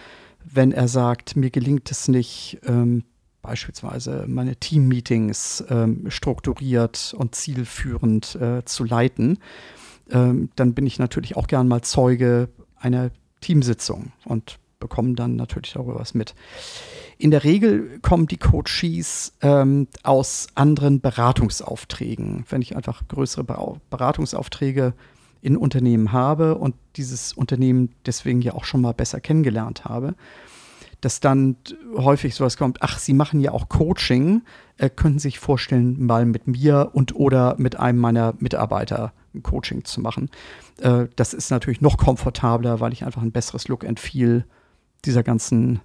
Speaker 2: wenn er sagt, mir gelingt es nicht, ähm, beispielsweise meine Team-Meetings ähm, strukturiert und zielführend äh, zu leiten, ähm, dann bin ich natürlich auch gern mal Zeuge einer Teamsitzung und bekomme dann natürlich darüber was mit. In der Regel kommen die Coaches ähm, aus anderen Beratungsaufträgen. Wenn ich einfach größere Beratungsaufträge in Unternehmen habe und dieses Unternehmen deswegen ja auch schon mal besser kennengelernt habe, dass dann häufig sowas kommt, ach, Sie machen ja auch Coaching, äh, könnten Sie sich vorstellen, mal mit mir und oder mit einem meiner Mitarbeiter ein Coaching zu machen. Äh, das ist natürlich noch komfortabler, weil ich einfach ein besseres Look and Feel dieser ganzen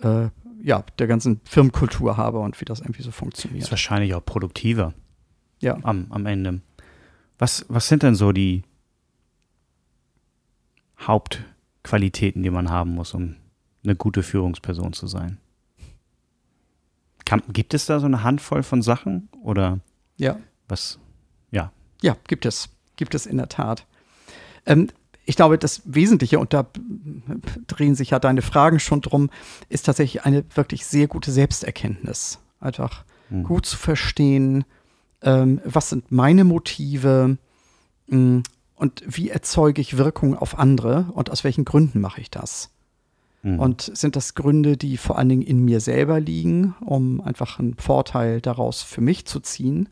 Speaker 2: äh, ja, der ganzen Firmenkultur habe und wie das irgendwie so funktioniert.
Speaker 1: Ist wahrscheinlich auch produktiver.
Speaker 2: Ja.
Speaker 1: Am, am Ende. Was, was sind denn so die Hauptqualitäten, die man haben muss, um eine gute Führungsperson zu sein? Kann, gibt es da so eine Handvoll von Sachen oder
Speaker 2: ja.
Speaker 1: was? Ja.
Speaker 2: Gibt es. Gibt es in der Tat. Ähm, ich glaube, das Wesentliche, und da drehen sich ja deine Fragen schon drum, ist tatsächlich eine wirklich sehr gute Selbsterkenntnis. Einfach mhm. gut zu verstehen, ähm, was sind meine Motive mh, mm, und wie erzeuge ich Wirkung auf andere und aus welchen Gründen mache ich das. Mhm. Und sind das Gründe, die vor allen Dingen in mir selber liegen, um einfach einen Vorteil daraus für mich zu ziehen?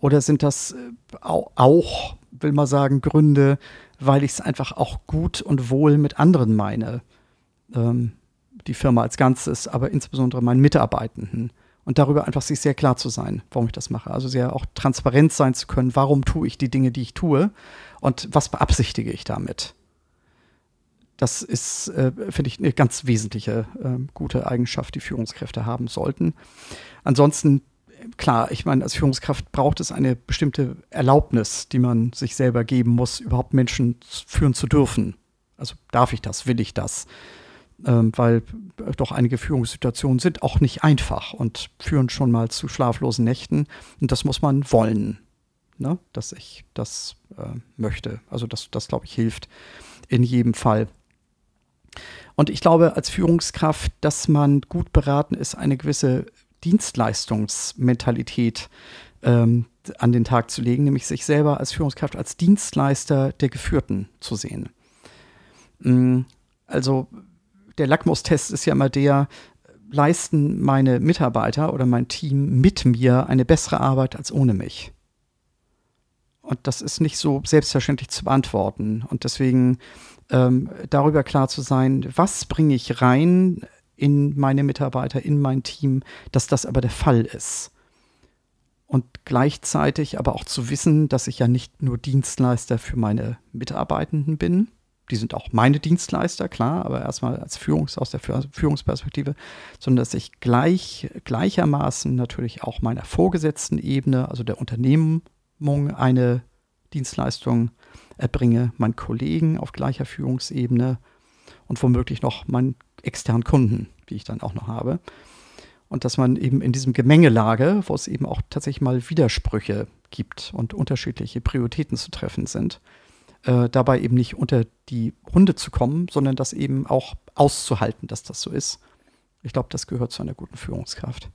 Speaker 2: Oder sind das äh, auch, will man sagen, Gründe, weil ich es einfach auch gut und wohl mit anderen meine? Ähm, die Firma als Ganzes, aber insbesondere meinen Mitarbeitenden. Und darüber einfach sich sehr klar zu sein, warum ich das mache. Also sehr auch transparent sein zu können, warum tue ich die Dinge, die ich tue und was beabsichtige ich damit. Das ist, äh, finde ich, eine ganz wesentliche äh, gute Eigenschaft, die Führungskräfte haben sollten. Ansonsten, klar, ich meine, als Führungskraft braucht es eine bestimmte Erlaubnis, die man sich selber geben muss, überhaupt Menschen führen zu dürfen. Also darf ich das, will ich das? Ähm, weil doch einige Führungssituationen sind auch nicht einfach und führen schon mal zu schlaflosen Nächten. Und das muss man wollen, ne? dass ich das äh, möchte. Also das, das glaube ich, hilft in jedem Fall. Und ich glaube als Führungskraft, dass man gut beraten ist, eine gewisse Dienstleistungsmentalität ähm, an den Tag zu legen, nämlich sich selber als Führungskraft als Dienstleister der Geführten zu sehen. Mm, also der Lackmustest ist ja immer der, leisten meine Mitarbeiter oder mein Team mit mir eine bessere Arbeit als ohne mich? Und das ist nicht so selbstverständlich zu beantworten. Und deswegen ähm, darüber klar zu sein, was bringe ich rein in meine Mitarbeiter, in mein Team, dass das aber der Fall ist. Und gleichzeitig aber auch zu wissen, dass ich ja nicht nur Dienstleister für meine Mitarbeitenden bin, die sind auch meine Dienstleister, klar, aber erstmal als Führungs aus der Führungsperspektive, sondern dass ich gleich, gleichermaßen natürlich auch meiner vorgesetzten Ebene, also der Unternehmung, eine Dienstleistung erbringe, meinen Kollegen auf gleicher Führungsebene und womöglich noch meinen externen Kunden, die ich dann auch noch habe. Und dass man eben in diesem Gemengelage, wo es eben auch tatsächlich mal Widersprüche gibt und unterschiedliche Prioritäten zu treffen sind, äh, dabei eben nicht unter die Hunde zu kommen, sondern das eben auch auszuhalten, dass das so ist. Ich glaube, das gehört zu einer guten Führungskraft.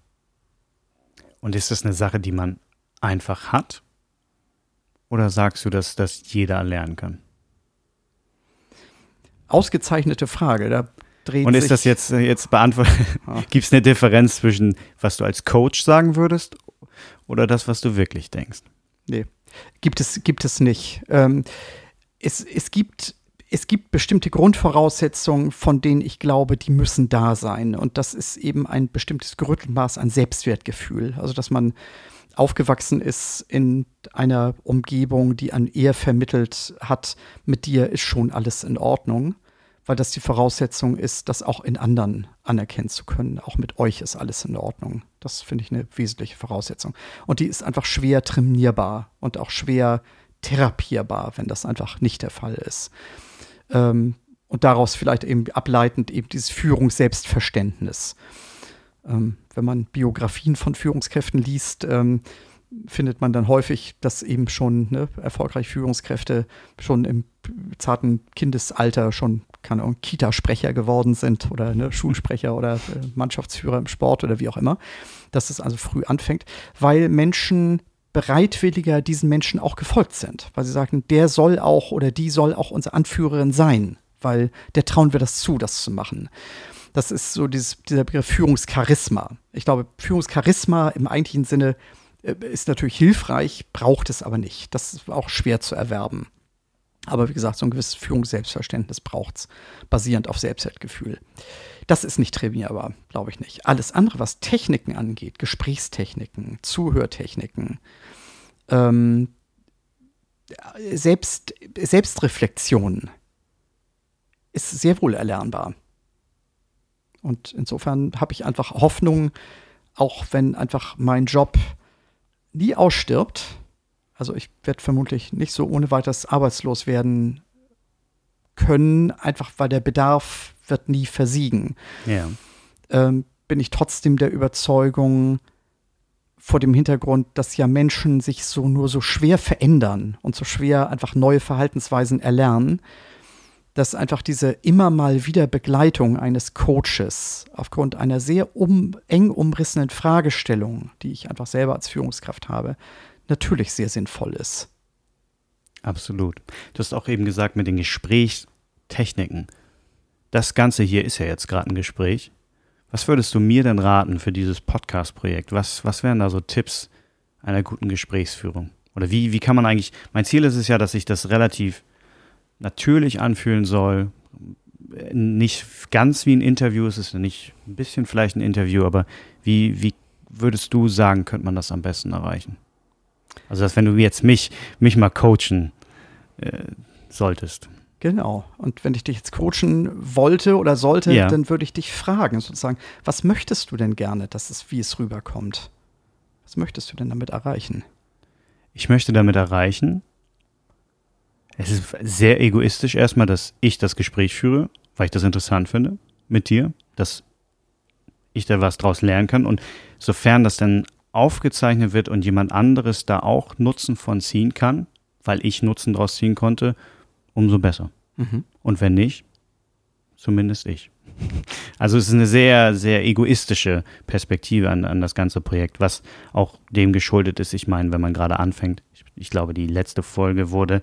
Speaker 1: Und ist das eine Sache, die man einfach hat? Oder sagst du, dass das jeder lernen kann?
Speaker 2: Ausgezeichnete Frage. Da dreht
Speaker 1: Und ist das jetzt, äh, jetzt beantwortet? Gibt es eine Differenz zwischen, was du als Coach sagen würdest oder das, was du wirklich denkst?
Speaker 2: Nee, gibt es, gibt es nicht. Ähm, es, es gibt es gibt bestimmte Grundvoraussetzungen, von denen ich glaube, die müssen da sein. Und das ist eben ein bestimmtes Gerüttelmaß an Selbstwertgefühl. Also, dass man aufgewachsen ist in einer Umgebung, die an eher vermittelt hat, mit dir ist schon alles in Ordnung, weil das die Voraussetzung ist, das auch in anderen anerkennen zu können. Auch mit euch ist alles in Ordnung. Das finde ich eine wesentliche Voraussetzung. Und die ist einfach schwer trainierbar und auch schwer therapierbar, wenn das einfach nicht der Fall ist. Ähm, und daraus vielleicht eben ableitend eben dieses Führungsselbstverständnis. Ähm, wenn man Biografien von Führungskräften liest, ähm, findet man dann häufig, dass eben schon ne, erfolgreich Führungskräfte schon im zarten Kindesalter schon keine Ahnung, Kita-Sprecher geworden sind oder ne, Schulsprecher oder äh, Mannschaftsführer im Sport oder wie auch immer, dass es also früh anfängt, weil Menschen bereitwilliger diesen Menschen auch gefolgt sind, weil sie sagten, der soll auch oder die soll auch unsere Anführerin sein, weil der trauen wir das zu, das zu machen. Das ist so dieses, dieser Begriff Führungscharisma. Ich glaube, Führungscharisma im eigentlichen Sinne äh, ist natürlich hilfreich, braucht es aber nicht. Das ist auch schwer zu erwerben. Aber wie gesagt, so ein gewisses Führungsselbstverständnis braucht es, basierend auf Selbstwertgefühl. Das ist nicht trainierbar, glaube ich nicht. Alles andere, was Techniken angeht, Gesprächstechniken, Zuhörtechniken, ähm, Selbst, Selbstreflexion, ist sehr wohl erlernbar. Und insofern habe ich einfach Hoffnung, auch wenn einfach mein Job nie ausstirbt. Also ich werde vermutlich nicht so ohne weiteres arbeitslos werden können, einfach weil der Bedarf wird nie versiegen.
Speaker 1: Ja.
Speaker 2: Ähm, bin ich trotzdem der Überzeugung, vor dem Hintergrund, dass ja Menschen sich so nur so schwer verändern und so schwer einfach neue Verhaltensweisen erlernen, dass einfach diese immer mal wieder Begleitung eines Coaches aufgrund einer sehr um, eng umrissenen Fragestellung, die ich einfach selber als Führungskraft habe, natürlich sehr sinnvoll ist.
Speaker 1: Absolut. Du hast auch eben gesagt mit den Gesprächstechniken. das Ganze hier ist ja jetzt gerade ein Gespräch. Was würdest du mir denn raten für dieses Podcast-Projekt? Was, was wären da so Tipps einer guten Gesprächsführung? Oder wie, wie kann man eigentlich, mein Ziel ist es ja, dass sich das relativ natürlich anfühlen soll. Nicht ganz wie ein Interview, es ist nicht ein bisschen vielleicht ein Interview, aber wie, wie würdest du sagen, könnte man das am besten erreichen? Also, dass wenn du jetzt mich, mich mal coachen äh, solltest.
Speaker 2: Genau. Und wenn ich dich jetzt coachen wollte oder sollte, ja. dann würde ich dich fragen, sozusagen, was möchtest du denn gerne, dass es, wie es rüberkommt? Was möchtest du denn damit erreichen?
Speaker 1: Ich möchte damit erreichen, es ist sehr egoistisch erstmal, dass ich das Gespräch führe, weil ich das interessant finde mit dir, dass ich da was draus lernen kann. Und sofern das dann aufgezeichnet wird und jemand anderes da auch Nutzen von ziehen kann, weil ich Nutzen draus ziehen konnte, umso besser. Mhm. Und wenn nicht, zumindest ich. Also es ist eine sehr, sehr egoistische Perspektive an, an das ganze Projekt, was auch dem geschuldet ist. Ich meine, wenn man gerade anfängt, ich, ich glaube, die letzte Folge wurde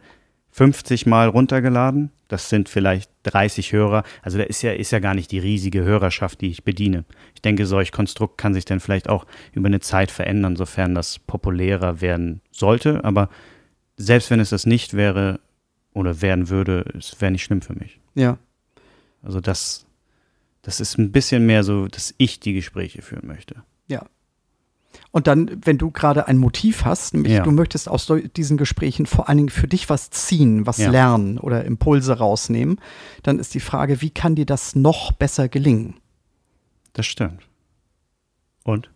Speaker 1: 50 Mal runtergeladen. Das sind vielleicht 30 Hörer. Also da ist ja, ist ja gar nicht die riesige Hörerschaft, die ich bediene. Ich denke, solch Konstrukt kann sich dann vielleicht auch über eine Zeit verändern, sofern das populärer werden sollte. Aber selbst wenn es das nicht wäre oder werden würde, es wäre nicht schlimm für mich.
Speaker 2: Ja.
Speaker 1: Also das, das ist ein bisschen mehr so, dass ich die Gespräche führen möchte.
Speaker 2: Und dann, wenn du gerade ein Motiv hast, nämlich ja. du möchtest aus diesen Gesprächen vor allen Dingen für dich was ziehen, was ja. lernen oder Impulse rausnehmen, dann ist die Frage, wie kann dir das noch besser gelingen?
Speaker 1: Das stimmt. Und?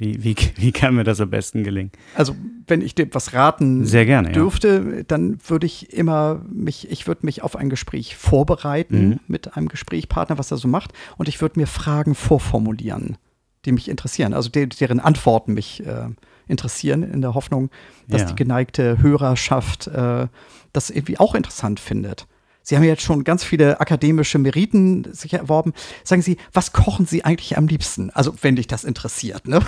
Speaker 1: Wie, wie, wie kann mir das am besten gelingen?
Speaker 2: Also, wenn ich dir was raten
Speaker 1: Sehr gerne,
Speaker 2: dürfte, ja. dann würde ich immer mich, ich würde mich auf ein Gespräch vorbereiten mhm. mit einem Gesprächspartner, was er so macht, und ich würde mir Fragen vorformulieren, die mich interessieren, also de deren Antworten mich äh, interessieren, in der Hoffnung, dass ja. die geneigte Hörerschaft äh, das irgendwie auch interessant findet. Sie haben jetzt schon ganz viele akademische Meriten sich erworben. Sagen Sie, was kochen Sie eigentlich am liebsten? Also, wenn dich das interessiert, ne?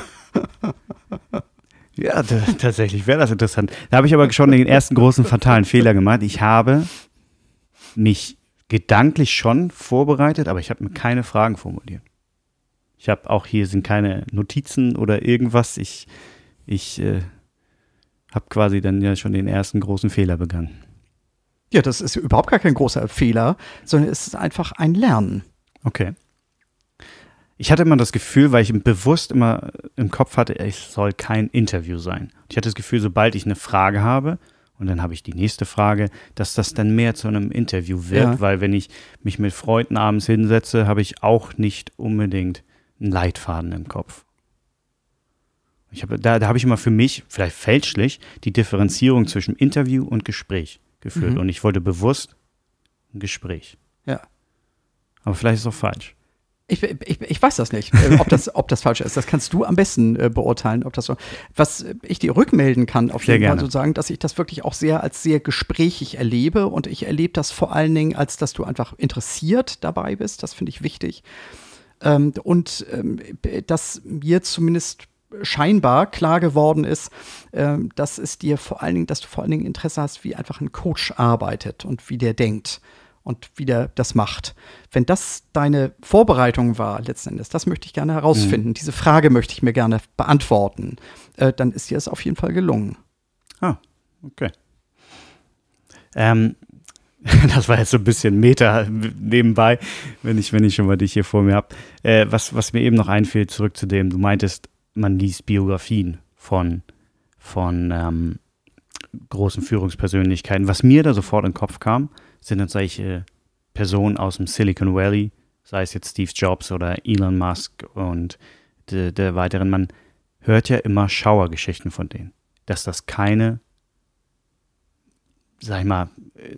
Speaker 1: Ja, tatsächlich wäre das interessant. Da habe ich aber schon den ersten großen fatalen Fehler gemacht. Ich habe mich gedanklich schon vorbereitet, aber ich habe mir keine Fragen formuliert. Ich habe auch hier sind keine Notizen oder irgendwas. Ich, ich äh, habe quasi dann ja schon den ersten großen Fehler begangen.
Speaker 2: Ja, das ist überhaupt gar kein großer Fehler, sondern es ist einfach ein Lernen.
Speaker 1: Okay. Ich hatte immer das Gefühl, weil ich bewusst immer im Kopf hatte, es soll kein Interview sein. Ich hatte das Gefühl, sobald ich eine Frage habe und dann habe ich die nächste Frage, dass das dann mehr zu einem Interview wird, ja. weil wenn ich mich mit Freunden abends hinsetze, habe ich auch nicht unbedingt einen Leitfaden im Kopf. Ich hab, da da habe ich immer für mich, vielleicht fälschlich, die Differenzierung zwischen Interview und Gespräch geführt. Mhm. Und ich wollte bewusst ein Gespräch.
Speaker 2: Ja.
Speaker 1: Aber vielleicht ist es auch falsch.
Speaker 2: Ich, ich, ich, weiß das nicht, äh, ob das, ob das falsch ist. Das kannst du am besten äh, beurteilen, ob das so. Was ich dir rückmelden kann, auf jeden Fall sozusagen, dass ich das wirklich auch sehr als sehr gesprächig erlebe und ich erlebe das vor allen Dingen, als dass du einfach interessiert dabei bist. Das finde ich wichtig. Ähm, und ähm, dass mir zumindest scheinbar klar geworden ist, äh, dass es dir vor allen Dingen, dass du vor allen Dingen Interesse hast, wie einfach ein Coach arbeitet und wie der denkt und wie der das macht. Wenn das deine Vorbereitung war, letzten Endes, das möchte ich gerne herausfinden. Mhm. Diese Frage möchte ich mir gerne beantworten. Äh, dann ist dir es auf jeden Fall gelungen.
Speaker 1: Ah, okay. Ähm, das war jetzt so ein bisschen Meta nebenbei, wenn ich, wenn ich schon mal dich hier vor mir habe. Äh, was, was mir eben noch einfiel, zurück zu dem, du meintest, man liest Biografien von, von ähm, großen Führungspersönlichkeiten. Was mir da sofort in den Kopf kam, sind dann solche Personen aus dem Silicon Valley, sei es jetzt Steve Jobs oder Elon Musk und der, der weiteren. Man hört ja immer Schauergeschichten von denen, dass das keine, sag ich mal,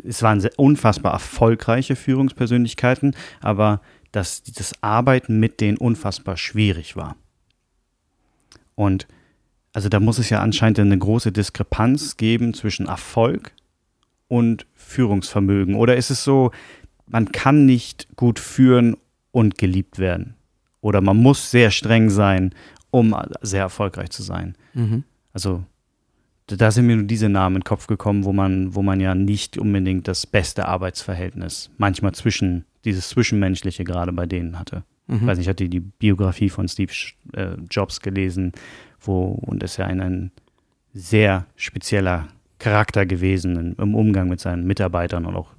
Speaker 1: es waren unfassbar erfolgreiche Führungspersönlichkeiten, aber dass das Arbeiten mit denen unfassbar schwierig war. Und also da muss es ja anscheinend eine große Diskrepanz geben zwischen Erfolg und Führungsvermögen. Oder ist es so, man kann nicht gut führen und geliebt werden? Oder man muss sehr streng sein, um sehr erfolgreich zu sein? Mhm. Also da sind mir nur diese Namen in den Kopf gekommen, wo man, wo man ja nicht unbedingt das beste Arbeitsverhältnis manchmal zwischen, dieses Zwischenmenschliche gerade bei denen hatte. Mhm. Ich weiß nicht, ich hatte die Biografie von Steve äh, Jobs gelesen, wo, und ist ja ein, ein sehr spezieller Charakter gewesen im Umgang mit seinen Mitarbeitern und auch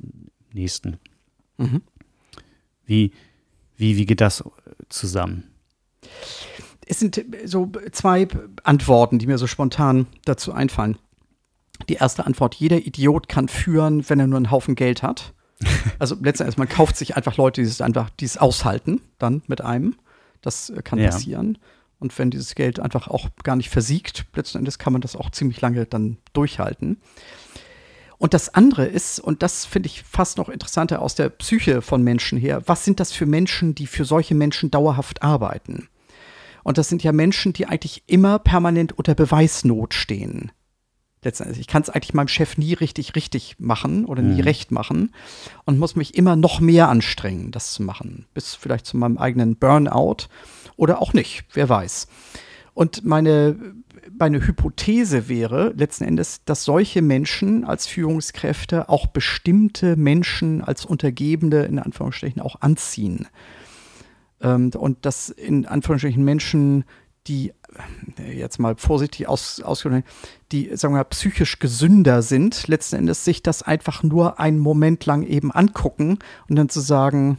Speaker 1: Nächsten. Mhm. Wie, wie, wie geht das zusammen?
Speaker 2: Es sind so zwei Antworten, die mir so spontan dazu einfallen. Die erste Antwort, jeder Idiot kann führen, wenn er nur einen Haufen Geld hat. Also letztendlich, man kauft sich einfach Leute, die es einfach, die es aushalten, dann mit einem. Das äh, kann ja. passieren. Und wenn dieses Geld einfach auch gar nicht versiegt, letzten Endes kann man das auch ziemlich lange dann durchhalten. Und das andere ist, und das finde ich fast noch interessanter aus der Psyche von Menschen her, was sind das für Menschen, die für solche Menschen dauerhaft arbeiten? Und das sind ja Menschen, die eigentlich immer permanent unter Beweisnot stehen. Letztendlich, ich kann es eigentlich meinem Chef nie richtig richtig machen oder nie mhm. recht machen und muss mich immer noch mehr anstrengen, das zu machen. Bis vielleicht zu meinem eigenen Burnout oder auch nicht, wer weiß. Und meine meine Hypothese wäre letzten Endes, dass solche Menschen als Führungskräfte auch bestimmte Menschen als Untergebene in Anführungsstrichen auch anziehen. Ähm, und dass in Anführungsstrichen Menschen, die jetzt mal vorsichtig aus, ausgedrückt, die, sagen wir mal, psychisch gesünder sind, letzten Endes sich das einfach nur einen Moment lang eben angucken und dann zu sagen,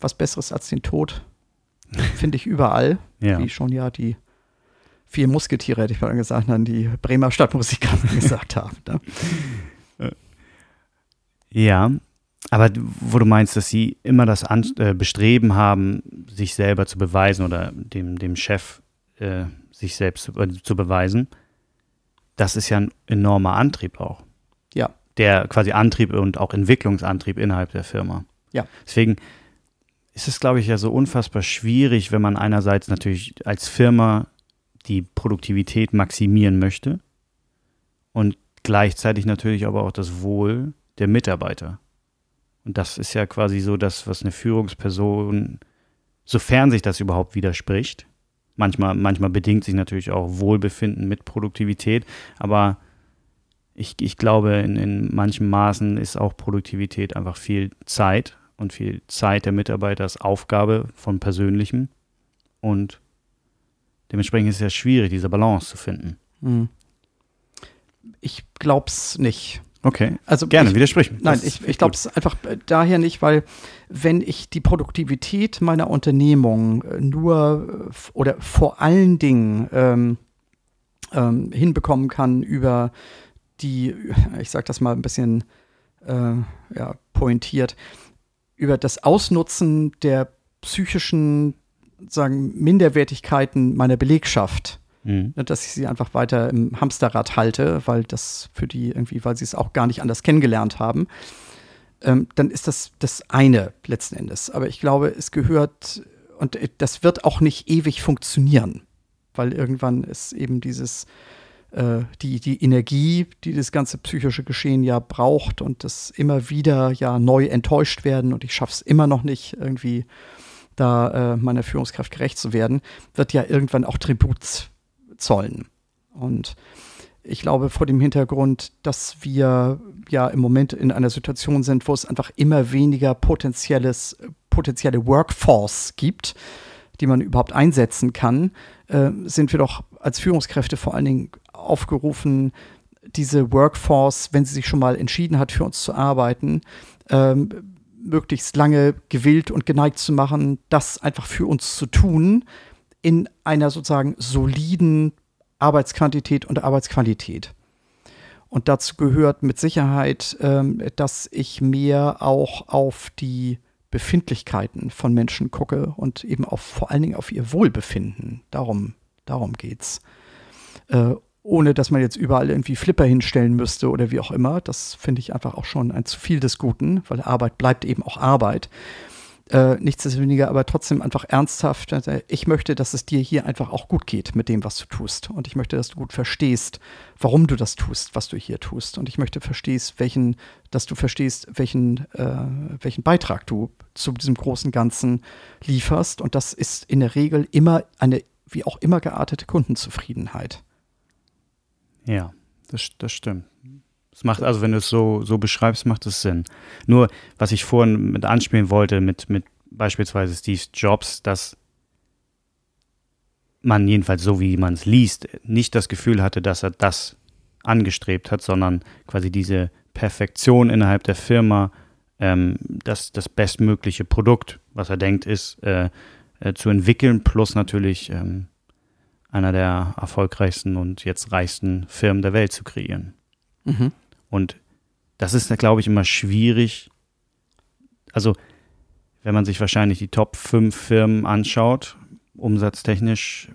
Speaker 2: was Besseres als den Tod finde ich überall, ja. wie schon ja die vier Musketiere, hätte ich mal gesagt, dann die Bremer Stadtmusikanten gesagt haben.
Speaker 1: Ne? Ja, aber wo du meinst, dass sie immer das An äh, Bestreben haben, sich selber zu beweisen oder dem, dem Chef äh, sich selbst zu, äh, zu beweisen, das ist ja ein enormer Antrieb auch.
Speaker 2: Ja.
Speaker 1: Der quasi Antrieb und auch Entwicklungsantrieb innerhalb der Firma.
Speaker 2: Ja.
Speaker 1: Deswegen ist es, glaube ich, ja so unfassbar schwierig, wenn man einerseits natürlich als Firma die Produktivität maximieren möchte und gleichzeitig natürlich aber auch das Wohl der Mitarbeiter. Und das ist ja quasi so das, was eine Führungsperson, sofern sich das überhaupt widerspricht, manchmal, manchmal bedingt sich natürlich auch Wohlbefinden mit Produktivität, aber ich, ich glaube, in, in manchen Maßen ist auch Produktivität einfach viel Zeit und viel Zeit der Mitarbeiter ist Aufgabe von Persönlichem und Dementsprechend ist es ja schwierig, diese Balance zu finden. Hm.
Speaker 2: Ich glaub's nicht.
Speaker 1: Okay, also gerne,
Speaker 2: ich,
Speaker 1: widersprich.
Speaker 2: Nein, ich, ich glaube es einfach daher nicht, weil wenn ich die Produktivität meiner Unternehmung äh, nur äh, oder vor allen Dingen ähm, ähm, hinbekommen kann über die, ich sage das mal ein bisschen äh, ja, pointiert, über das Ausnutzen der psychischen sagen, Minderwertigkeiten meiner Belegschaft, mhm. Ne, dass ich sie einfach weiter im Hamsterrad halte, weil das für die irgendwie, weil sie es auch gar nicht anders kennengelernt haben, ähm, dann ist das das eine letzten Endes. Aber ich glaube, es gehört, und das wird auch nicht ewig funktionieren, weil irgendwann ist eben dieses, äh, die, die Energie, die das ganze psychische Geschehen ja braucht und das immer wieder ja neu enttäuscht werden und ich schaffe es immer noch nicht irgendwie da äh, meiner Führungskraft gerecht zu werden, wird ja irgendwann auch Tribut zollen. Und ich glaube, vor dem Hintergrund, dass wir ja im Moment in einer Situation sind, wo es einfach immer weniger potenzielles, potenzielle Workforce gibt, die man überhaupt einsetzen kann, äh, sind wir doch als Führungskräfte vor allen Dingen aufgerufen, diese Workforce, wenn sie sich schon mal entschieden hat, für uns zu arbeiten, ähm, möglichst lange gewillt und geneigt zu machen, das einfach für uns zu tun, in einer sozusagen soliden Arbeitsquantität und Arbeitsqualität. Und dazu gehört mit Sicherheit, ähm, dass ich mehr auch auf die Befindlichkeiten von Menschen gucke und eben auf, vor allen Dingen auf ihr Wohlbefinden. Darum, darum geht's. Äh, ohne dass man jetzt überall irgendwie Flipper hinstellen müsste oder wie auch immer. Das finde ich einfach auch schon ein zu viel des Guten, weil Arbeit bleibt eben auch Arbeit. Äh, nichtsdestoweniger aber trotzdem einfach ernsthaft. Also ich möchte, dass es dir hier einfach auch gut geht mit dem, was du tust. Und ich möchte, dass du gut verstehst, warum du das tust, was du hier tust. Und ich möchte verstehst, welchen, dass du verstehst, welchen, äh, welchen Beitrag du zu diesem großen Ganzen lieferst. Und das ist in der Regel immer eine, wie auch immer geartete Kundenzufriedenheit.
Speaker 1: Ja, Das, das stimmt. Es macht, also wenn du es so, so beschreibst, macht es Sinn. Nur, was ich vorhin mit anspielen wollte, mit, mit beispielsweise Steve Jobs, dass man jedenfalls so wie man es liest, nicht das Gefühl hatte, dass er das angestrebt hat, sondern quasi diese Perfektion innerhalb der Firma, ähm, das, das bestmögliche Produkt, was er denkt, ist, äh, äh, zu entwickeln, plus natürlich ähm, einer der erfolgreichsten und jetzt reichsten Firmen der Welt zu kreieren. Mhm. Und das ist, glaube ich, immer schwierig. Also, wenn man sich wahrscheinlich die Top 5 Firmen anschaut, umsatztechnisch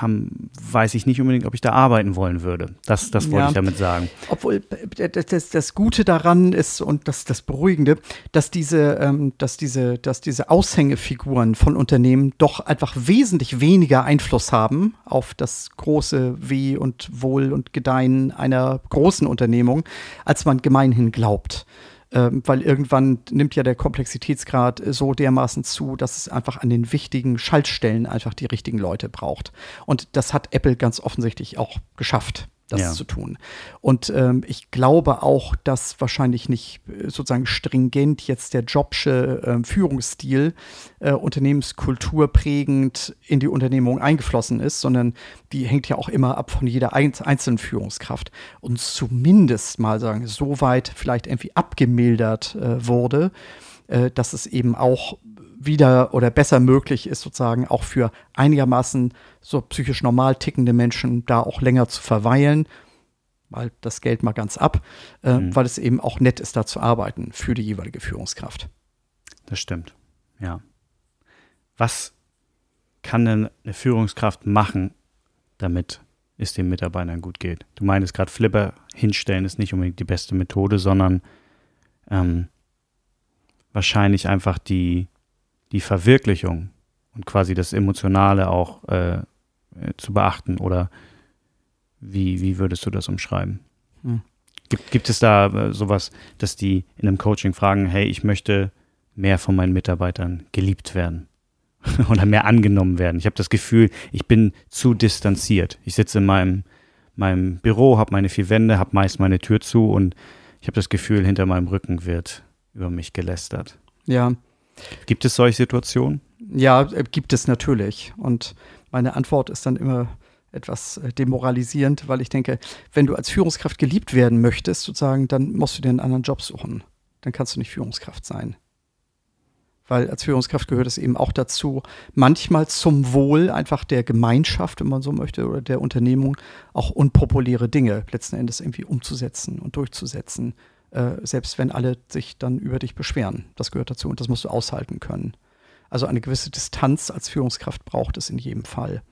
Speaker 1: haben, weiß ich nicht unbedingt, ob ich da arbeiten wollen würde. Das, das wollte ja, ich damit sagen.
Speaker 2: Obwohl das, das Gute daran ist und das, das Beruhigende, dass diese, ähm, dass, diese, dass diese Aushängefiguren von Unternehmen doch einfach wesentlich weniger Einfluss haben auf das große Weh und Wohl und Gedeihen einer großen Unternehmung, als man gemeinhin glaubt ähm, weil irgendwann nimmt ja der Komplexitätsgrad so dermaßen zu, dass es einfach an den wichtigen Schaltstellen einfach die richtigen Leute braucht. Und das hat Apple ganz offensichtlich auch geschafft das ja. zu tun. Und ähm, ich glaube auch, dass wahrscheinlich nicht äh, sozusagen stringent jetzt der Jobsche äh, Führungsstil äh, Unternehmenskultur prägend in die Unternehmung eingeflossen ist, sondern die hängt ja auch immer ab von jeder einzelnen Führungskraft. Und zumindest mal sagen, so weit vielleicht irgendwie abgemildert äh, wurde, äh, dass es eben auch wieder oder besser möglich ist, sozusagen auch für einigermaßen so psychisch normal tickende Menschen da auch länger zu verweilen, weil das Geld mal ganz ab, äh, mhm. weil es eben auch nett ist, da zu arbeiten für die jeweilige Führungskraft.
Speaker 1: Das stimmt, ja. Was kann denn eine Führungskraft machen, damit es den Mitarbeitern gut geht? Du meinst gerade, Flipper hinstellen ist nicht unbedingt die beste Methode, sondern ähm, wahrscheinlich einfach die, die Verwirklichung und quasi das Emotionale auch äh, zu beachten oder wie, wie würdest du das umschreiben? Hm. Gibt, gibt es da äh, sowas, dass die in einem Coaching fragen, hey, ich möchte mehr von meinen Mitarbeitern geliebt werden oder mehr angenommen werden? Ich habe das Gefühl, ich bin zu distanziert. Ich sitze in meinem, meinem Büro, habe meine vier Wände, habe meist meine Tür zu und ich habe das Gefühl, hinter meinem Rücken wird über mich gelästert.
Speaker 2: Ja,
Speaker 1: Gibt es solche Situationen?
Speaker 2: Ja, äh, gibt es natürlich. Und meine Antwort ist dann immer etwas äh, demoralisierend, weil ich denke, wenn du als Führungskraft geliebt werden möchtest, sozusagen, dann musst du dir einen anderen Job suchen. Dann kannst du nicht Führungskraft sein. Weil als Führungskraft gehört es eben auch dazu, manchmal zum Wohl einfach der Gemeinschaft, wenn man so möchte, oder der Unternehmung auch unpopuläre Dinge letzten Endes irgendwie umzusetzen und durchzusetzen äh, selbst wenn alle sich dann über dich beschweren. Das gehört dazu und das musst du aushalten können. Also eine gewisse Distanz als Führungskraft braucht es in jedem Fall.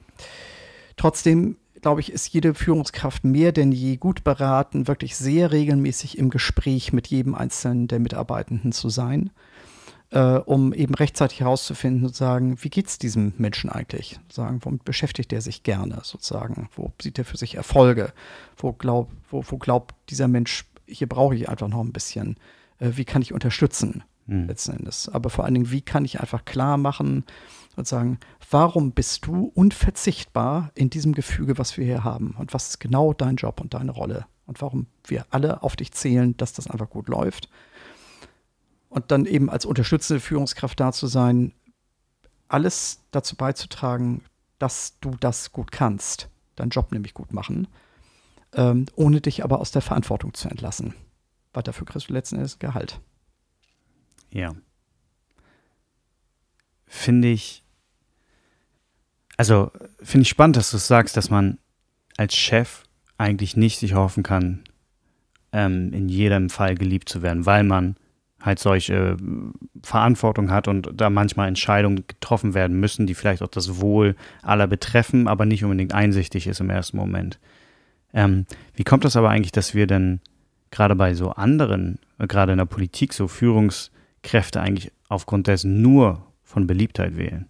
Speaker 2: Trotzdem, glaube ich, ist jede Führungskraft mehr denn je gut beraten, wirklich sehr regelmäßig im Gespräch mit jedem einzelnen der Mitarbeitenden zu sein, äh, um eben rechtzeitig herauszufinden und sagen, wie geht es diesem Menschen eigentlich? Sagen, womit beschäftigt er sich gerne sozusagen? Wo sieht er für sich Erfolge? Wo, glaub, wo, wo glaubt dieser Mensch hier brauche ich einfach noch ein bisschen, äh, wie kann ich unterstützen mhm. letzten Endes. Aber vor allen Dingen, wie kann ich einfach klar machen und sagen, warum bist du unverzichtbar in diesem Gefüge, was wir hier haben? Und was ist genau dein Job und deine Rolle? Und warum wir alle auf dich zählen, dass das einfach gut läuft? Und dann eben als unterstützende Führungskraft da zu sein, alles dazu beizutragen, dass du das gut kannst, deinen Job nämlich gut machen ähm, ohne dich aber aus der Verantwortung zu entlassen. Weil dafür kriegst du letzten Endes Gehalt.
Speaker 1: Ja. Finde ich, also finde ich spannend, dass du sagst, dass man als Chef eigentlich nicht sich hoffen kann, ähm, in jedem Fall geliebt zu werden, weil man halt solche Verantwortung hat und da manchmal Entscheidungen getroffen werden müssen, die vielleicht auch das Wohl aller betreffen, aber nicht unbedingt einsichtig ist im ersten Moment. Ähm, wie kommt das aber eigentlich, dass wir denn gerade bei so anderen, äh, gerade in der Politik, so Führungskräfte eigentlich aufgrund dessen nur von Beliebtheit wählen?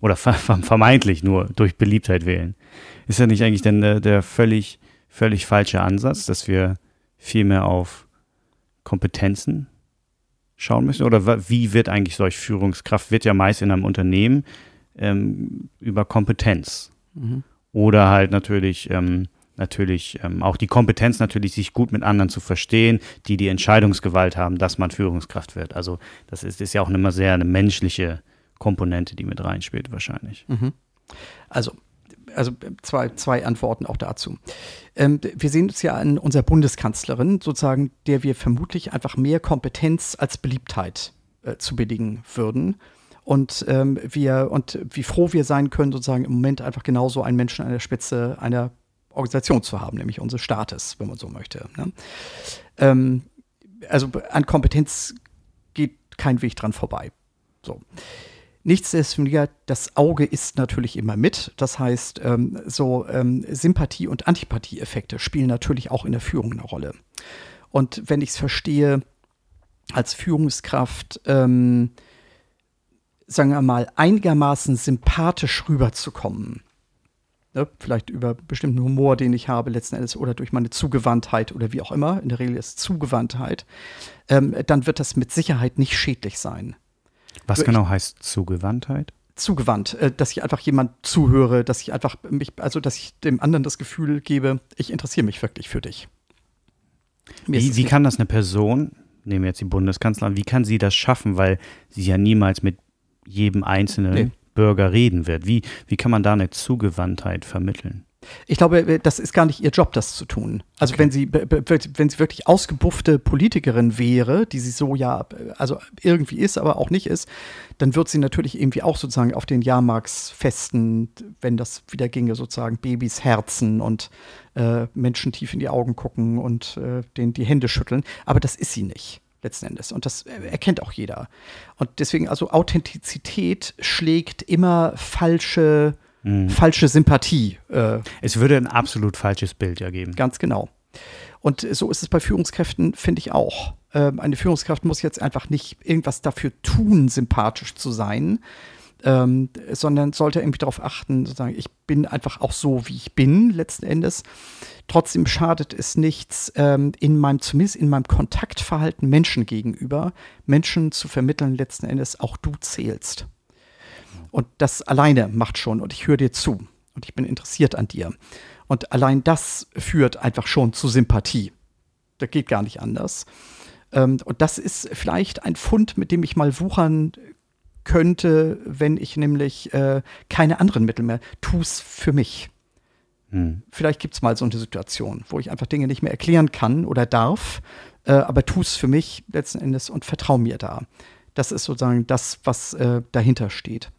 Speaker 1: Oder vermeintlich nur durch Beliebtheit wählen? Ist das nicht eigentlich denn der, der völlig, völlig falsche Ansatz, dass wir viel mehr auf Kompetenzen schauen müssen? Oder wie wird eigentlich solch Führungskraft? Wird ja meist in einem Unternehmen ähm, über Kompetenz. Mhm. Oder halt natürlich ähm, natürlich ähm, auch die Kompetenz natürlich, sich gut mit anderen zu verstehen, die die Entscheidungsgewalt haben, dass man Führungskraft wird. Also das ist, ist ja auch immer sehr eine menschliche Komponente, die mit reinspielt wahrscheinlich. Mhm.
Speaker 2: Also also zwei, zwei Antworten auch dazu. Ähm, wir sehen uns ja an unserer Bundeskanzlerin, sozusagen, der wir vermutlich einfach mehr Kompetenz als Beliebtheit äh, zu bedingen würden. Und ähm, wir und wie froh wir sein können, sozusagen im Moment einfach genauso einen Menschen an der Spitze einer Organisation zu haben, nämlich unseres Staates, wenn man so möchte. Ne? Ähm, also an Kompetenz geht kein Weg dran vorbei. So. Nichtsdestotrotz, das Auge ist natürlich immer mit. Das heißt, ähm, so ähm, Sympathie- und Antipathie-Effekte spielen natürlich auch in der Führung eine Rolle. Und wenn ich es verstehe, als Führungskraft, ähm, sagen wir mal, einigermaßen sympathisch rüberzukommen, ne, vielleicht über bestimmten Humor, den ich habe letzten Endes, oder durch meine Zugewandtheit oder wie auch immer, in der Regel ist Zugewandtheit, ähm, dann wird das mit Sicherheit nicht schädlich sein.
Speaker 1: Was genau heißt Zugewandtheit?
Speaker 2: Zugewandt, äh, dass ich einfach jemand zuhöre, dass ich einfach mich, also dass ich dem anderen das Gefühl gebe, ich interessiere mich wirklich für dich.
Speaker 1: wie, wie kann das eine Person, nehmen wir jetzt die Bundeskanzlerin, wie kann sie das schaffen, weil sie ja niemals mit jedem einzelnen nee. Bürger reden wird? Wie, wie kann man da eine Zugewandtheit vermitteln?
Speaker 2: Ich glaube, äh, das ist gar nicht ihr Job, das zu tun. Also okay. wenn sie, wenn sie wirklich ausgebuffte Politikerin wäre, die sie so ja, also irgendwie ist, aber auch nicht ist, dann wird sie natürlich irgendwie auch sozusagen auf den Jahrmarksfesten, wenn das wieder ginge, sozusagen Babys Herzen und äh, Menschen tief in die Augen gucken und äh, denen die Hände schütteln. Aber das ist sie nicht letzten Endes. Und das erkennt auch jeder. Und deswegen, also Authentizität schlägt immer falsche mhm. falsche Sympathie.
Speaker 1: Äh, es würde ein absolut falsches Bild ergeben.
Speaker 2: Ganz genau. Und so ist es bei Führungskräften, finde ich auch. Ähm, eine Führungskraft muss jetzt einfach nicht irgendwas dafür tun, sympathisch zu sein, ähm, sondern sollte irgendwie darauf achten, sozusagen, ich bin einfach auch so, wie ich bin, letzten Endes. Trotzdem schadet es nichts, ähm, in meinem, zumindest in meinem Kontaktverhalten Menschen gegenüber, Menschen zu vermitteln, letzten Endes auch du zählst. Und das alleine macht schon und ich höre dir zu und ich bin interessiert an dir. Und allein das führt einfach schon zu Sympathie. Das geht gar nicht anders. Ähm, und das ist vielleicht ein Fund, mit dem ich mal wuchern könnte, wenn ich nämlich äh, keine anderen Mittel mehr tue es für mich. Hm. Vielleicht gibt es mal so eine Situation, wo ich einfach Dinge nicht mehr erklären kann oder darf, äh, aber tu es für mich letzten Endes und vertraue mir da. Das ist sozusagen das, was äh, dahinter steht.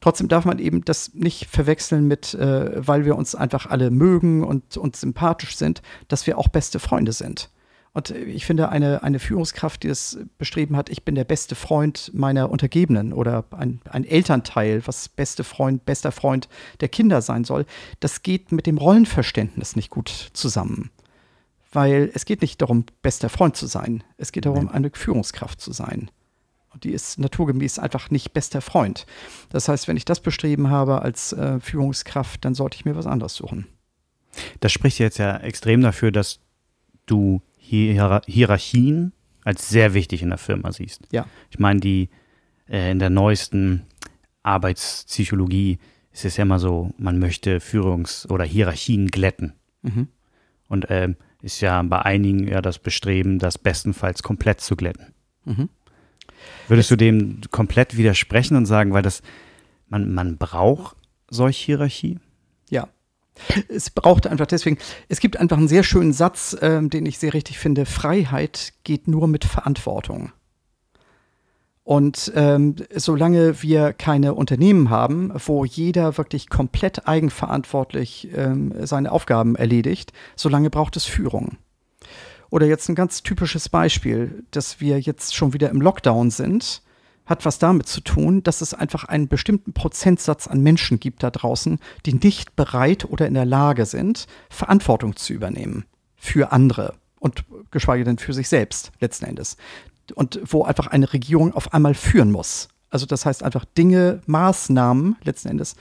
Speaker 2: Trotzdem darf man eben das nicht verwechseln mit, äh, weil wir uns einfach alle mögen und, und sympathisch sind, dass wir auch beste Freunde sind. Und ich finde, eine, eine Führungskraft, die das bestreben hat, ich bin der beste Freund meiner Untergebenen oder ein, ein Elternteil, was beste Freund, bester Freund der Kinder sein soll, das geht mit dem Rollenverständnis nicht gut zusammen. Weil es geht nicht darum, bester Freund zu sein. Es geht darum, eine Führungskraft zu sein. Und die ist naturgemäß einfach nicht bester Freund. Das heißt, wenn ich das bestreben habe als äh, Führungskraft, dann sollte ich mir was anderes suchen.
Speaker 1: Das spricht jetzt ja extrem dafür, dass du Hier Hierarchien als sehr wichtig in der Firma siehst.
Speaker 2: Ja.
Speaker 1: Ich meine, die äh, in der neuesten Arbeitspsychologie ist es ja immer so, man möchte Führungs- oder Hierarchien glätten. Mhm. Und äh, ist ja bei einigen ja das Bestreben, das bestenfalls komplett zu glätten. Mhm. Würdest du dem komplett widersprechen und sagen, weil das, man, man braucht solche Hierarchie?
Speaker 2: Ja. Es braucht einfach deswegen, es gibt einfach einen sehr schönen Satz, äh, den ich sehr richtig finde. Freiheit geht nur mit Verantwortung. Und ähm, solange wir keine Unternehmen haben, wo jeder wirklich komplett eigenverantwortlich ähm, seine Aufgaben erledigt, solange braucht es Führung. Oder jetzt ein ganz typisches Beispiel, dass wir jetzt schon wieder im Lockdown sind, hat was damit zu tun, dass es einfach einen bestimmten Prozentsatz an Menschen gibt da draußen, die nicht bereit oder in der Lage sind, Verantwortung zu übernehmen für andere und geschweige denn für sich selbst letzten Endes. Und wo einfach eine Regierung auf einmal führen muss. Also das heißt einfach Dinge, Maßnahmen letzten Endes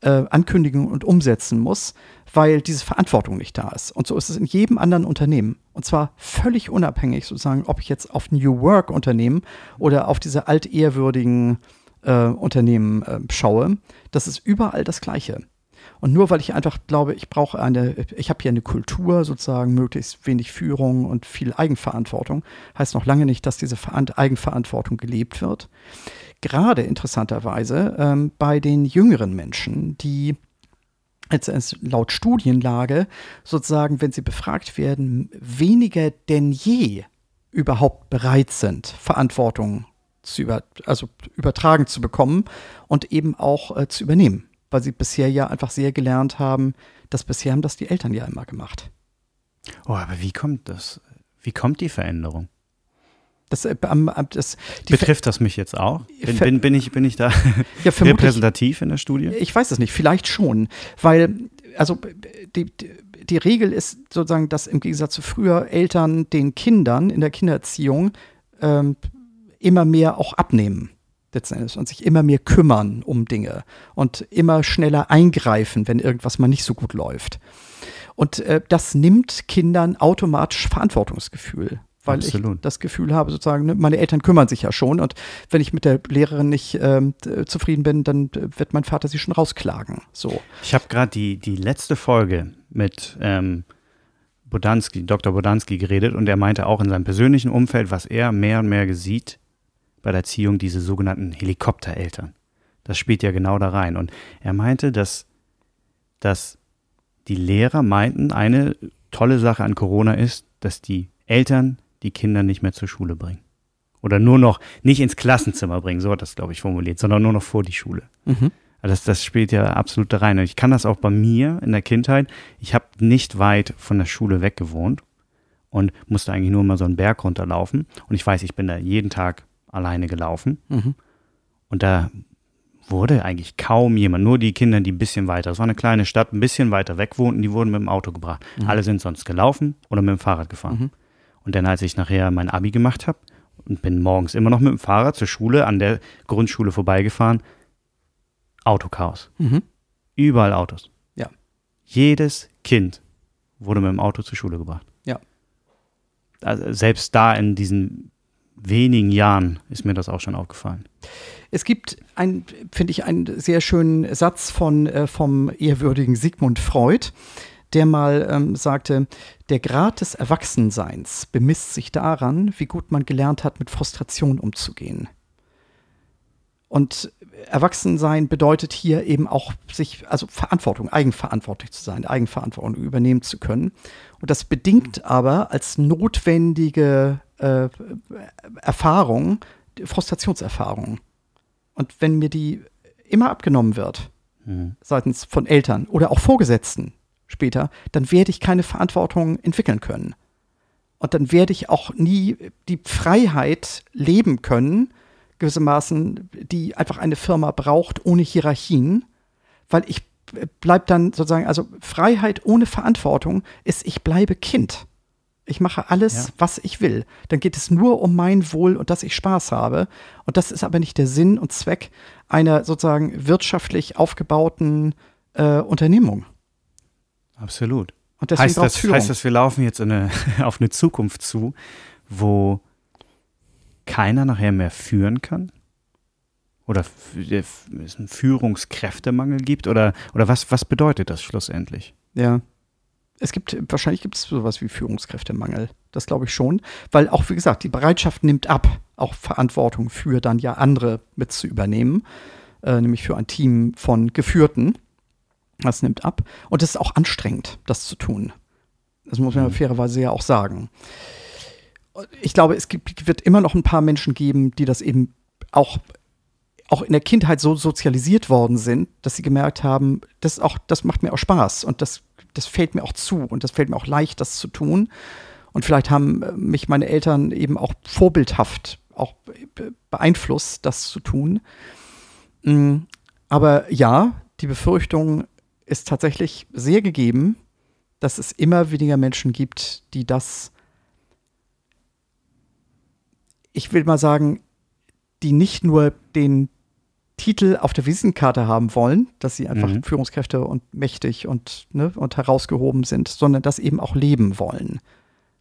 Speaker 2: äh, ankündigen und umsetzen muss, weil diese Verantwortung nicht da ist. Und so ist es in jedem anderen Unternehmen. Und zwar völlig unabhängig, sozusagen, ob ich jetzt auf New Work Unternehmen oder auf diese altehrwürdigen äh, Unternehmen äh, schaue. Das ist überall das Gleiche. Und nur weil ich einfach glaube, ich brauche eine, ich habe hier eine Kultur, sozusagen möglichst wenig Führung und viel Eigenverantwortung, heißt noch lange nicht, dass diese Eigenverantwortung gelebt wird. Gerade interessanterweise ähm, bei den jüngeren Menschen, die jetzt laut Studienlage sozusagen, wenn sie befragt werden, weniger denn je überhaupt bereit sind, Verantwortung zu über, also übertragen zu bekommen und eben auch äh, zu übernehmen, weil sie bisher ja einfach sehr gelernt haben, dass bisher haben das die Eltern ja immer gemacht.
Speaker 1: Oh, aber wie kommt das? Wie kommt die Veränderung?
Speaker 2: Das, äh, das,
Speaker 1: Betrifft das mich jetzt auch? Bin, bin, bin, ich, bin ich da ja, repräsentativ in der Studie?
Speaker 2: Ich weiß es nicht, vielleicht schon, weil, also die, die Regel ist sozusagen, dass im Gegensatz zu früher Eltern den Kindern in der Kindererziehung ähm, immer mehr auch abnehmen letzten und sich immer mehr kümmern um Dinge und immer schneller eingreifen, wenn irgendwas mal nicht so gut läuft. Und äh, das nimmt Kindern automatisch Verantwortungsgefühl weil Absolut. ich das Gefühl habe, sozusagen, ne, meine Eltern kümmern sich ja schon und wenn ich mit der Lehrerin nicht ähm, zufrieden bin, dann äh, wird mein Vater sie schon rausklagen. So.
Speaker 1: Ich habe gerade die, die letzte Folge mit ähm, Bodanski, Dr. Bodanski geredet und er meinte auch in seinem persönlichen Umfeld, was er mehr und mehr sieht bei der Erziehung, diese sogenannten Helikoptereltern. Das spielt ja genau da rein. Und er meinte, dass, dass die Lehrer meinten, eine tolle Sache an Corona ist, dass die Eltern die Kinder nicht mehr zur Schule bringen. Oder nur noch nicht ins Klassenzimmer bringen, so hat das, glaube ich, formuliert, sondern nur noch vor die Schule. Mhm. Also das, das spielt ja absolut da rein. Und ich kann das auch bei mir in der Kindheit. Ich habe nicht weit von der Schule weg gewohnt und musste eigentlich nur mal so einen Berg runterlaufen. Und ich weiß, ich bin da jeden Tag alleine gelaufen. Mhm. Und da wurde eigentlich kaum jemand, nur die Kinder, die ein bisschen weiter, es war eine kleine Stadt, ein bisschen weiter weg wohnten, die wurden mit dem Auto gebracht. Mhm. Alle sind sonst gelaufen oder mit dem Fahrrad gefahren. Mhm. Und dann, als ich nachher mein Abi gemacht habe und bin morgens immer noch mit dem Fahrrad zur Schule an der Grundschule vorbeigefahren, Autochaos. Mhm. Überall Autos.
Speaker 2: Ja.
Speaker 1: Jedes Kind wurde mit dem Auto zur Schule gebracht.
Speaker 2: Ja.
Speaker 1: Also selbst da in diesen wenigen Jahren ist mir das auch schon aufgefallen.
Speaker 2: Es gibt ein, finde ich, einen sehr schönen Satz von, äh, vom ehrwürdigen Sigmund Freud, der mal ähm, sagte, der Grad des Erwachsenseins bemisst sich daran, wie gut man gelernt hat, mit Frustration umzugehen. Und Erwachsensein bedeutet hier eben auch sich, also Verantwortung, eigenverantwortlich zu sein, Eigenverantwortung übernehmen zu können. Und das bedingt aber als notwendige äh, Erfahrung Frustrationserfahrung. Und wenn mir die immer abgenommen wird, mhm. seitens von Eltern oder auch Vorgesetzten, später, dann werde ich keine Verantwortung entwickeln können. Und dann werde ich auch nie die Freiheit leben können, gewissermaßen, die einfach eine Firma braucht ohne Hierarchien, weil ich bleibe dann sozusagen, also Freiheit ohne Verantwortung ist, ich bleibe Kind. Ich mache alles, ja. was ich will. Dann geht es nur um mein Wohl und dass ich Spaß habe. Und das ist aber nicht der Sinn und Zweck einer sozusagen wirtschaftlich aufgebauten äh, Unternehmung.
Speaker 1: Absolut. Und heißt, das, heißt das, wir laufen jetzt eine, auf eine Zukunft zu, wo keiner nachher mehr führen kann? Oder es einen Führungskräftemangel gibt? Oder, oder was, was bedeutet das schlussendlich?
Speaker 2: Ja. Es gibt, wahrscheinlich gibt es sowas wie Führungskräftemangel. Das glaube ich schon. Weil auch, wie gesagt, die Bereitschaft nimmt ab, auch Verantwortung für dann ja andere mit zu übernehmen. Äh, nämlich für ein Team von Geführten. Das nimmt ab. Und es ist auch anstrengend, das zu tun. Das muss man mhm. fairerweise ja auch sagen. Ich glaube, es gibt, wird immer noch ein paar Menschen geben, die das eben auch, auch in der Kindheit so sozialisiert worden sind, dass sie gemerkt haben, das, auch, das macht mir auch Spaß und das, das fällt mir auch zu und das fällt mir auch leicht, das zu tun. Und vielleicht haben mich meine Eltern eben auch vorbildhaft auch beeinflusst, das zu tun. Mm, aber ja, die Befürchtung ist tatsächlich sehr gegeben, dass es immer weniger Menschen gibt, die das, ich will mal sagen, die nicht nur den Titel auf der Visitenkarte haben wollen, dass sie einfach mhm. Führungskräfte und mächtig und, ne, und herausgehoben sind, sondern das eben auch leben wollen.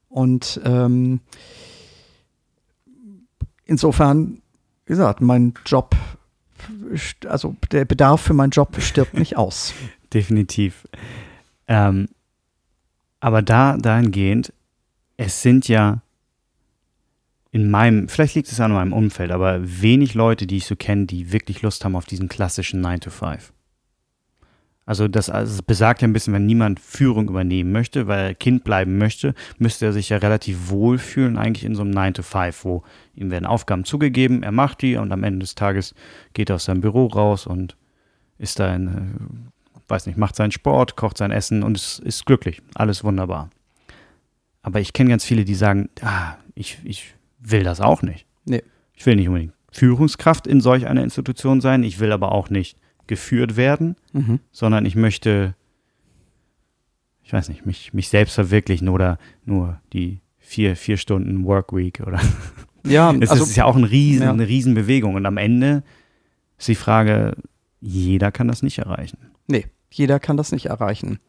Speaker 2: Und ähm, insofern, wie gesagt, mein Job also der Bedarf für meinen Job stirbt nicht aus.
Speaker 1: definitiv. Ähm, aber da dahingehend, es sind ja in meinem, vielleicht liegt es an meinem Umfeld, aber wenig Leute, die ich so kenne, die wirklich Lust haben auf diesen klassischen 9 to 5. Also das, also besagt ja ein bisschen, wenn niemand Führung übernehmen möchte, weil er Kind bleiben möchte, müsste er sich ja relativ wohl fühlen eigentlich in so einem 9 to 5, wo ihm werden Aufgaben zugegeben, er macht die und am Ende des Tages geht er aus seinem Büro raus und ist da in, äh, weiß nicht, macht seinen Sport, kocht sein Essen und ist, ist glücklich. Alles wunderbar. Aber ich kenne ganz viele, die sagen, ah, ich, ich will das auch nicht.
Speaker 2: Nee.
Speaker 1: Ich will nicht unbedingt Führungskraft in solch einer Institution sein, ich will aber auch nicht geführt werden, mhm. sondern ich möchte, ich weiß nicht, mich, mich selbst verwirklichen oder nur die vier, vier Stunden Workweek oder.
Speaker 2: Ja,
Speaker 1: es also, ist ja auch ein riesen, ja. eine Riesenbewegung. Und am Ende ist die Frage, jeder kann das nicht erreichen.
Speaker 2: Nee, jeder kann das nicht erreichen.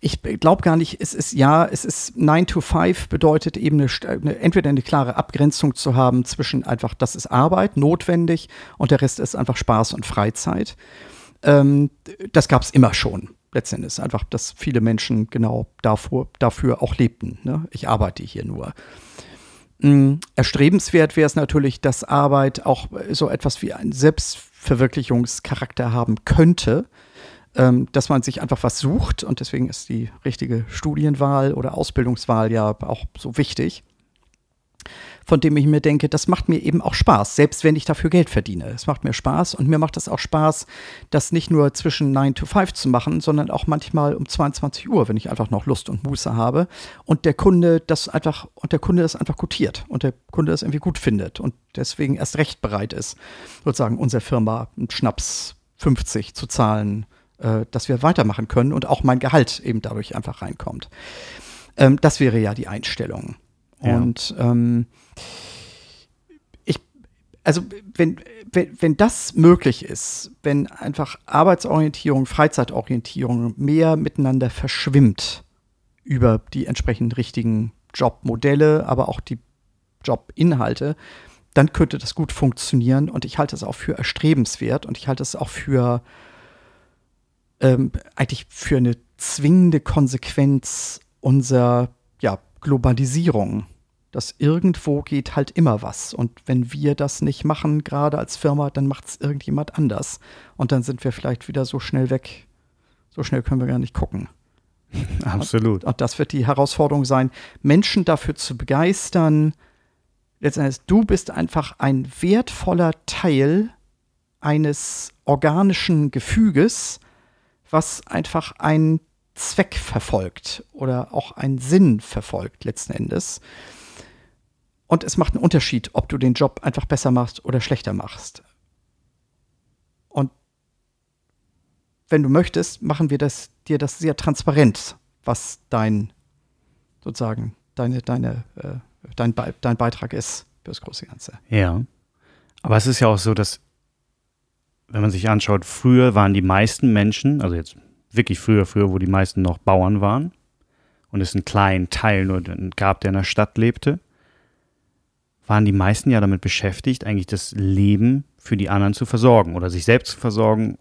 Speaker 2: Ich glaube gar nicht, es ist ja, es ist 9 to 5 bedeutet eben eine, eine, entweder eine klare Abgrenzung zu haben zwischen einfach, das ist Arbeit, notwendig und der Rest ist einfach Spaß und Freizeit. Ähm, das gab es immer schon. Letztendlich einfach, dass viele Menschen genau davor, dafür auch lebten. Ne? Ich arbeite hier nur. Mhm. Erstrebenswert wäre es natürlich, dass Arbeit auch so etwas wie einen Selbstverwirklichungscharakter haben könnte, ähm, dass man sich einfach was sucht und deswegen ist die richtige Studienwahl oder Ausbildungswahl ja auch so wichtig von dem ich mir denke, das macht mir eben auch Spaß, selbst wenn ich dafür Geld verdiene. Es macht mir Spaß und mir macht es auch Spaß, das nicht nur zwischen 9 to 5 zu machen, sondern auch manchmal um 22 Uhr, wenn ich einfach noch Lust und Muße habe und der Kunde das einfach und der Kunde das einfach gutiert und der Kunde das irgendwie gut findet und deswegen erst recht bereit ist, sozusagen unserer Firma einen Schnaps 50 zu zahlen, äh, dass wir weitermachen können und auch mein Gehalt eben dadurch einfach reinkommt. Ähm, das wäre ja die Einstellung. Ja. Und ähm, ich, also wenn, wenn, wenn das möglich ist, wenn einfach Arbeitsorientierung, Freizeitorientierung mehr miteinander verschwimmt über die entsprechend richtigen Jobmodelle, aber auch die Jobinhalte, dann könnte das gut funktionieren und ich halte es auch für erstrebenswert und ich halte es auch für ähm, eigentlich für eine zwingende Konsequenz unserer ja, Globalisierung dass irgendwo geht halt immer was. Und wenn wir das nicht machen, gerade als Firma, dann macht es irgendjemand anders. Und dann sind wir vielleicht wieder so schnell weg. So schnell können wir gar nicht gucken.
Speaker 1: Absolut.
Speaker 2: Und, und das wird die Herausforderung sein, Menschen dafür zu begeistern. Letztendlich, du bist einfach ein wertvoller Teil eines organischen Gefüges, was einfach einen Zweck verfolgt oder auch einen Sinn verfolgt letzten Endes. Und es macht einen Unterschied, ob du den Job einfach besser machst oder schlechter machst. Und wenn du möchtest, machen wir das, dir das sehr transparent, was dein, sozusagen, deine, deine, äh, dein, dein Beitrag ist für das große Ganze.
Speaker 1: Ja. Aber es ist ja auch so, dass, wenn man sich anschaut, früher waren die meisten Menschen, also jetzt wirklich früher, früher, wo die meisten noch Bauern waren und es einen kleinen Teil nur gab, der in der Stadt lebte, waren die meisten ja damit beschäftigt, eigentlich das Leben für die anderen zu versorgen oder sich selbst zu versorgen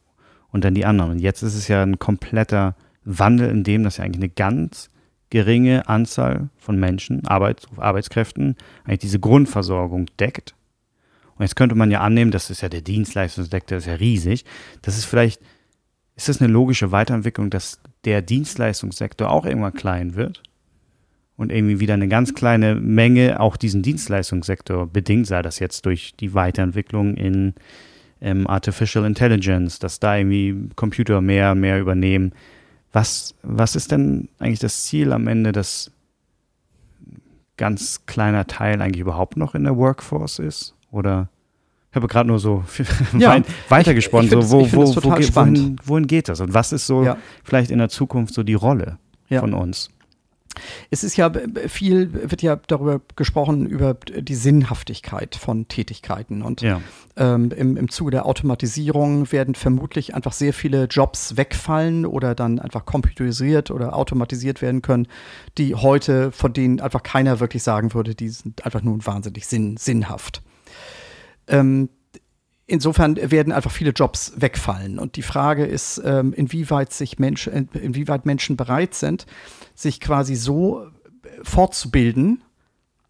Speaker 1: und dann die anderen. Und jetzt ist es ja ein kompletter Wandel, in dem das ja eigentlich eine ganz geringe Anzahl von Menschen, Arbeits Arbeitskräften, eigentlich diese Grundversorgung deckt. Und jetzt könnte man ja annehmen, das ist ja der Dienstleistungssektor, ist ja riesig. Das ist vielleicht, ist das eine logische Weiterentwicklung, dass der Dienstleistungssektor auch irgendwann klein wird? und irgendwie wieder eine ganz kleine Menge auch diesen Dienstleistungssektor bedingt, sei das jetzt durch die Weiterentwicklung in ähm, Artificial Intelligence, dass da irgendwie Computer mehr, mehr übernehmen. Was, was ist denn eigentlich das Ziel am Ende, dass ganz kleiner Teil eigentlich überhaupt noch in der Workforce ist? Oder ich habe gerade nur so ja, weitergesponnen, so wo, wo, wo, wohin, wohin, geht das? Und was ist so ja. vielleicht in der Zukunft so die Rolle ja. von uns?
Speaker 2: Es ist ja viel, wird ja darüber gesprochen, über die Sinnhaftigkeit von Tätigkeiten. Und ja. ähm, im, im Zuge der Automatisierung werden vermutlich einfach sehr viele Jobs wegfallen oder dann einfach computerisiert oder automatisiert werden können, die heute, von denen einfach keiner wirklich sagen würde, die sind einfach nur wahnsinnig sinn, sinnhaft. Ähm, insofern werden einfach viele Jobs wegfallen. Und die Frage ist, ähm, inwieweit sich Menschen, inwieweit Menschen bereit sind, sich quasi so fortzubilden,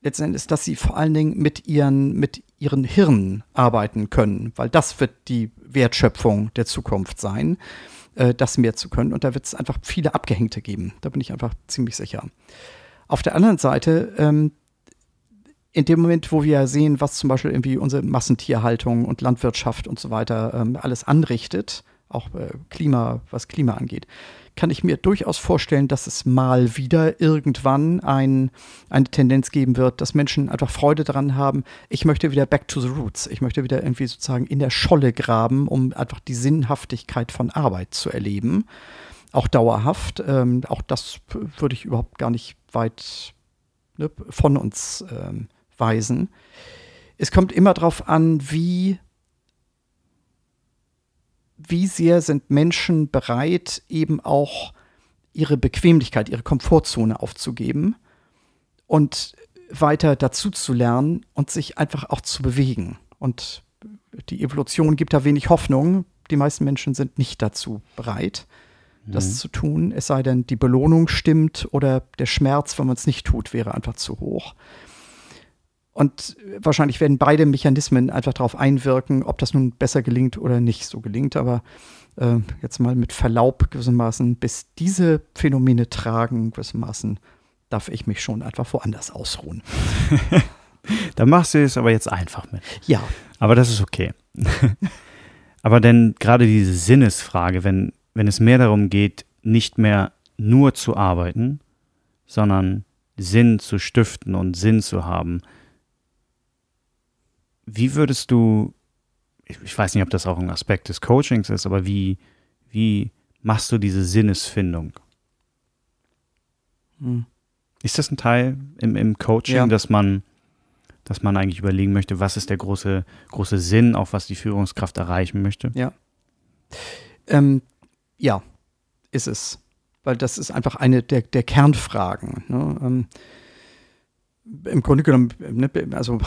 Speaker 2: letztendlich, dass sie vor allen Dingen mit ihren, mit ihren Hirnen arbeiten können, weil das wird die Wertschöpfung der Zukunft sein, äh, das mehr zu können. Und da wird es einfach viele Abgehängte geben. Da bin ich einfach ziemlich sicher. Auf der anderen Seite ähm, in dem Moment, wo wir sehen, was zum Beispiel irgendwie unsere Massentierhaltung und Landwirtschaft und so weiter ähm, alles anrichtet, auch äh, Klima, was Klima angeht, kann ich mir durchaus vorstellen, dass es mal wieder irgendwann ein, eine Tendenz geben wird, dass Menschen einfach Freude daran haben, ich möchte wieder back to the roots. Ich möchte wieder irgendwie sozusagen in der Scholle graben, um einfach die Sinnhaftigkeit von Arbeit zu erleben. Auch dauerhaft. Ähm, auch das würde ich überhaupt gar nicht weit ne, von uns ähm, weisen. Es kommt immer darauf an, wie, wie sehr sind Menschen bereit, eben auch ihre Bequemlichkeit, ihre Komfortzone aufzugeben und weiter dazu zu lernen und sich einfach auch zu bewegen. Und die Evolution gibt da wenig Hoffnung. Die meisten Menschen sind nicht dazu bereit, das mhm. zu tun. Es sei denn, die Belohnung stimmt oder der Schmerz, wenn man es nicht tut, wäre einfach zu hoch. Und wahrscheinlich werden beide Mechanismen einfach darauf einwirken, ob das nun besser gelingt oder nicht so gelingt. Aber äh, jetzt mal mit Verlaub gewissermaßen, bis diese Phänomene tragen gewissermaßen, darf ich mich schon einfach woanders ausruhen.
Speaker 1: da machst du es aber jetzt einfach mit.
Speaker 2: Ja.
Speaker 1: Aber das ist okay. aber denn gerade diese Sinnesfrage, wenn, wenn es mehr darum geht, nicht mehr nur zu arbeiten, sondern Sinn zu stiften und Sinn zu haben, wie würdest du, ich weiß nicht, ob das auch ein Aspekt des Coachings ist, aber wie, wie machst du diese Sinnesfindung? Hm. Ist das ein Teil im, im Coaching, ja. dass man, dass man eigentlich überlegen möchte, was ist der große, große Sinn, auch was die Führungskraft erreichen möchte?
Speaker 2: Ja. Ähm, ja, ist es. Weil das ist einfach eine der, der Kernfragen. Ne? Ähm, im Grunde genommen, ne, also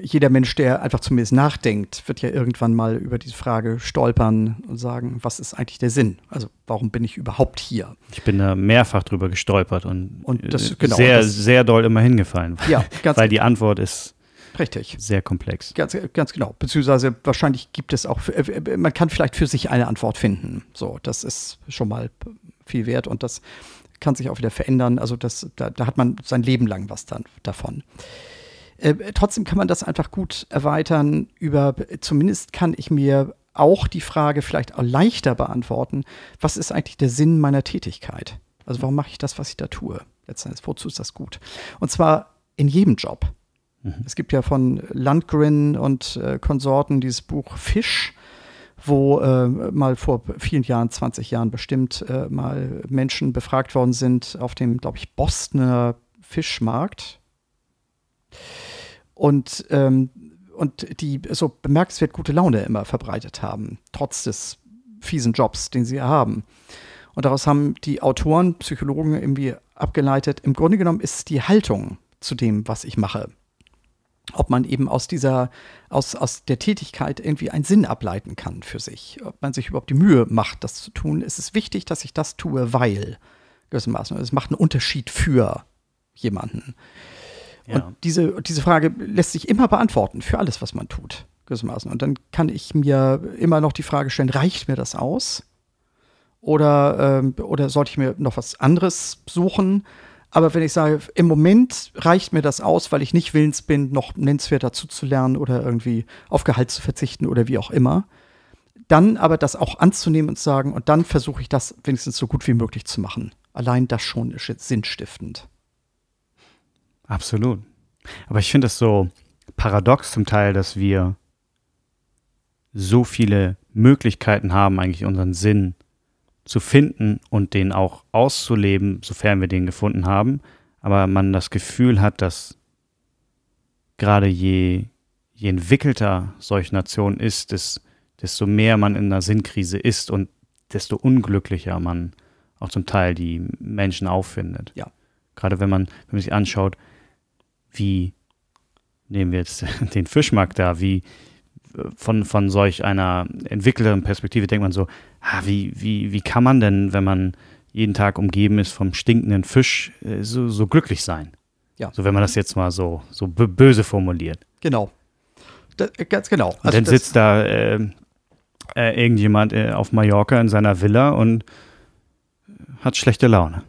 Speaker 2: jeder Mensch, der einfach zumindest nachdenkt, wird ja irgendwann mal über diese Frage stolpern und sagen, was ist eigentlich der Sinn? Also warum bin ich überhaupt hier?
Speaker 1: Ich bin da mehrfach drüber gestolpert und,
Speaker 2: und das, genau,
Speaker 1: sehr, das, sehr doll immer hingefallen.
Speaker 2: Ja,
Speaker 1: ganz weil die Antwort ist
Speaker 2: Richtig.
Speaker 1: Sehr komplex.
Speaker 2: Ganz, ganz genau. Beziehungsweise wahrscheinlich gibt es auch, man kann vielleicht für sich eine Antwort finden. So, das ist schon mal viel wert und das kann sich auch wieder verändern. Also das, da, da hat man sein Leben lang was dann davon. Äh, trotzdem kann man das einfach gut erweitern über, zumindest kann ich mir auch die Frage vielleicht auch leichter beantworten, was ist eigentlich der Sinn meiner Tätigkeit? Also warum mache ich das, was ich da tue? Letztendlich, wozu ist das gut? Und zwar in jedem Job. Mhm. Es gibt ja von Landgren und äh, Konsorten dieses Buch Fisch, wo äh, mal vor vielen Jahren, 20 Jahren bestimmt, äh, mal Menschen befragt worden sind auf dem, glaube ich, Bostoner Fischmarkt. Und, ähm, und die so bemerkenswert gute Laune immer verbreitet haben, trotz des fiesen Jobs, den sie haben. Und daraus haben die Autoren, Psychologen irgendwie abgeleitet, im Grunde genommen ist die Haltung zu dem, was ich mache ob man eben aus dieser, aus, aus der Tätigkeit irgendwie einen Sinn ableiten kann für sich, ob man sich überhaupt die Mühe macht, das zu tun. Es ist wichtig, dass ich das tue, weil gewissermaßen. Es macht einen Unterschied für jemanden. Ja. Und diese, diese Frage lässt sich immer beantworten für alles, was man tut, gewissermaßen. Und dann kann ich mir immer noch die Frage stellen, reicht mir das aus? Oder, ähm, oder sollte ich mir noch was anderes suchen? Aber wenn ich sage, im Moment reicht mir das aus, weil ich nicht willens bin, noch nennenswert dazu zu lernen oder irgendwie auf Gehalt zu verzichten oder wie auch immer, dann aber das auch anzunehmen und sagen, und dann versuche ich das wenigstens so gut wie möglich zu machen. Allein das schon ist sinnstiftend.
Speaker 1: Absolut. Aber ich finde es so paradox zum Teil, dass wir so viele Möglichkeiten haben, eigentlich unseren Sinn zu finden und den auch auszuleben, sofern wir den gefunden haben. Aber man das Gefühl hat, dass gerade je, je entwickelter solche Nationen ist, des, desto mehr man in einer Sinnkrise ist und desto unglücklicher man auch zum Teil die Menschen auffindet.
Speaker 2: Ja.
Speaker 1: Gerade wenn man, wenn man sich anschaut, wie nehmen wir jetzt den Fischmarkt da, wie, von, von solch einer entwickelten Perspektive denkt man so, ah, wie, wie, wie kann man denn, wenn man jeden Tag umgeben ist vom stinkenden Fisch, äh, so, so glücklich sein? Ja. So, wenn man das jetzt mal so, so böse formuliert.
Speaker 2: Genau. Das, ganz genau.
Speaker 1: Also und dann sitzt da äh, äh, irgendjemand äh, auf Mallorca in seiner Villa und hat schlechte Laune.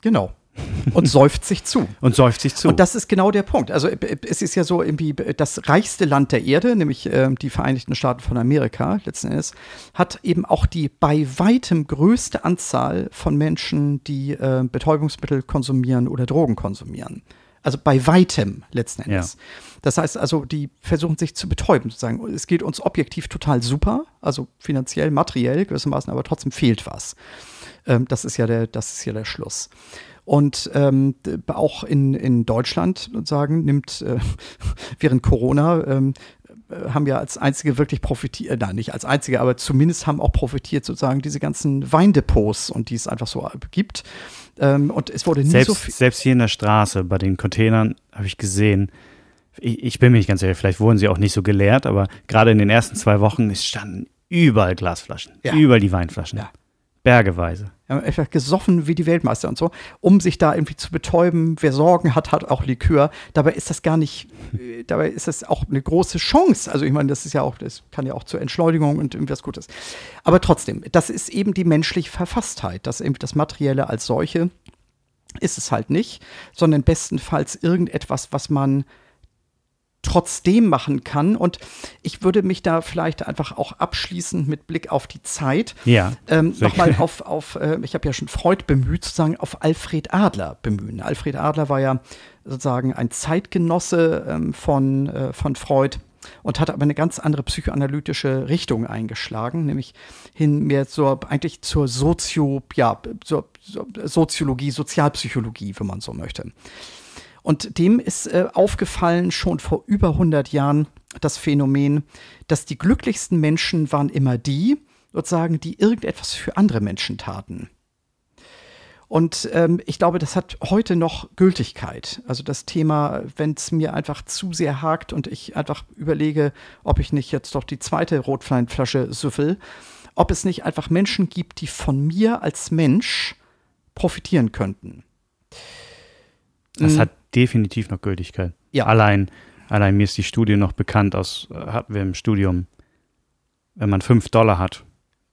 Speaker 2: Genau und säuft sich zu.
Speaker 1: Und säuft sich zu.
Speaker 2: Und das ist genau der Punkt. Also es ist ja so irgendwie das reichste Land der Erde, nämlich äh, die Vereinigten Staaten von Amerika letzten Endes, hat eben auch die bei weitem größte Anzahl von Menschen, die äh, Betäubungsmittel konsumieren oder Drogen konsumieren. Also bei weitem letzten Endes. Ja. Das heißt also, die versuchen sich zu betäuben, sozusagen. Es geht uns objektiv total super, also finanziell, materiell gewissermaßen, aber trotzdem fehlt was. Ähm, das ist ja der, das ist ja der Schluss. Und ähm, auch in, in Deutschland sozusagen nimmt äh, während Corona ähm, äh, haben ja als einzige wirklich profitiert, äh, nein, nicht als einzige, aber zumindest haben auch profitiert sozusagen diese ganzen Weindepots und die es einfach so gibt. Ähm, und es wurde nie
Speaker 1: selbst,
Speaker 2: so viel.
Speaker 1: Selbst hier in der Straße bei den Containern habe ich gesehen, ich, ich, bin mir nicht ganz sicher, vielleicht wurden sie auch nicht so geleert, aber gerade in den ersten zwei Wochen standen überall Glasflaschen, ja. überall die Weinflaschen. Ja. Bergeweise.
Speaker 2: Einfach gesoffen wie die Weltmeister und so, um sich da irgendwie zu betäuben. Wer Sorgen hat, hat auch Likör. Dabei ist das gar nicht, äh, dabei ist das auch eine große Chance. Also ich meine, das ist ja auch, das kann ja auch zur Entschleunigung und irgendwas Gutes. Aber trotzdem, das ist eben die menschliche Verfasstheit, dass eben das Materielle als solche ist es halt nicht, sondern bestenfalls irgendetwas, was man trotzdem machen kann. Und ich würde mich da vielleicht einfach auch abschließend mit Blick auf die Zeit
Speaker 1: ja,
Speaker 2: ähm, nochmal auf, auf äh, ich habe ja schon Freud bemüht, sozusagen auf Alfred Adler bemühen. Alfred Adler war ja sozusagen ein Zeitgenosse ähm, von, äh, von Freud und hat aber eine ganz andere psychoanalytische Richtung eingeschlagen, nämlich hin mehr zur, eigentlich zur Sozio, ja, zur Soziologie, Sozialpsychologie, wenn man so möchte. Und dem ist äh, aufgefallen schon vor über 100 Jahren das Phänomen, dass die glücklichsten Menschen waren immer die, sozusagen, die irgendetwas für andere Menschen taten. Und ähm, ich glaube, das hat heute noch Gültigkeit. Also das Thema, wenn es mir einfach zu sehr hakt und ich einfach überlege, ob ich nicht jetzt doch die zweite Rotweinflasche süffel, ob es nicht einfach Menschen gibt, die von mir als Mensch profitieren könnten.
Speaker 1: Das mhm. hat definitiv noch Gültigkeit. Ja. Allein, allein mir ist die Studie noch bekannt aus, äh, hatten wir im Studium, wenn man 5 Dollar hat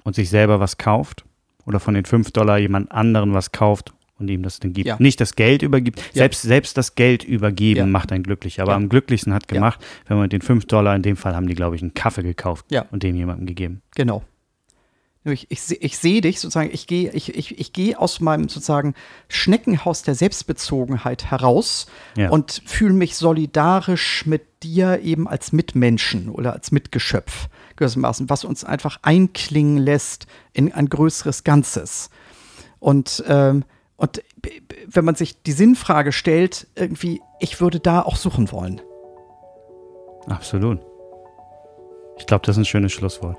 Speaker 1: und sich selber was kauft oder von den 5 Dollar jemand anderen was kauft und ihm das dann gibt. Ja. Nicht das Geld übergibt. Ja. Selbst, selbst das Geld übergeben ja. macht einen glücklich. Aber am glücklichsten hat gemacht, wenn man den 5 Dollar, in dem Fall haben die, glaube ich, einen Kaffee gekauft und dem jemandem gegeben.
Speaker 2: Genau. Ich, ich, ich sehe dich sozusagen, ich gehe ich, ich, ich geh aus meinem sozusagen Schneckenhaus der Selbstbezogenheit heraus ja. und fühle mich solidarisch mit dir eben als Mitmenschen oder als Mitgeschöpf gewissermaßen, was uns einfach einklingen lässt in ein größeres Ganzes. Und, ähm, und wenn man sich die Sinnfrage stellt, irgendwie, ich würde da auch suchen wollen.
Speaker 1: Absolut. Ich glaube, das ist ein schönes Schlusswort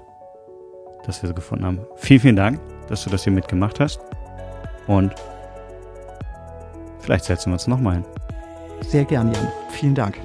Speaker 1: dass wir sie gefunden haben. Vielen, vielen Dank, dass du das hier mitgemacht hast. Und vielleicht setzen wir uns nochmal hin.
Speaker 2: Sehr gern, Jan. Vielen Dank.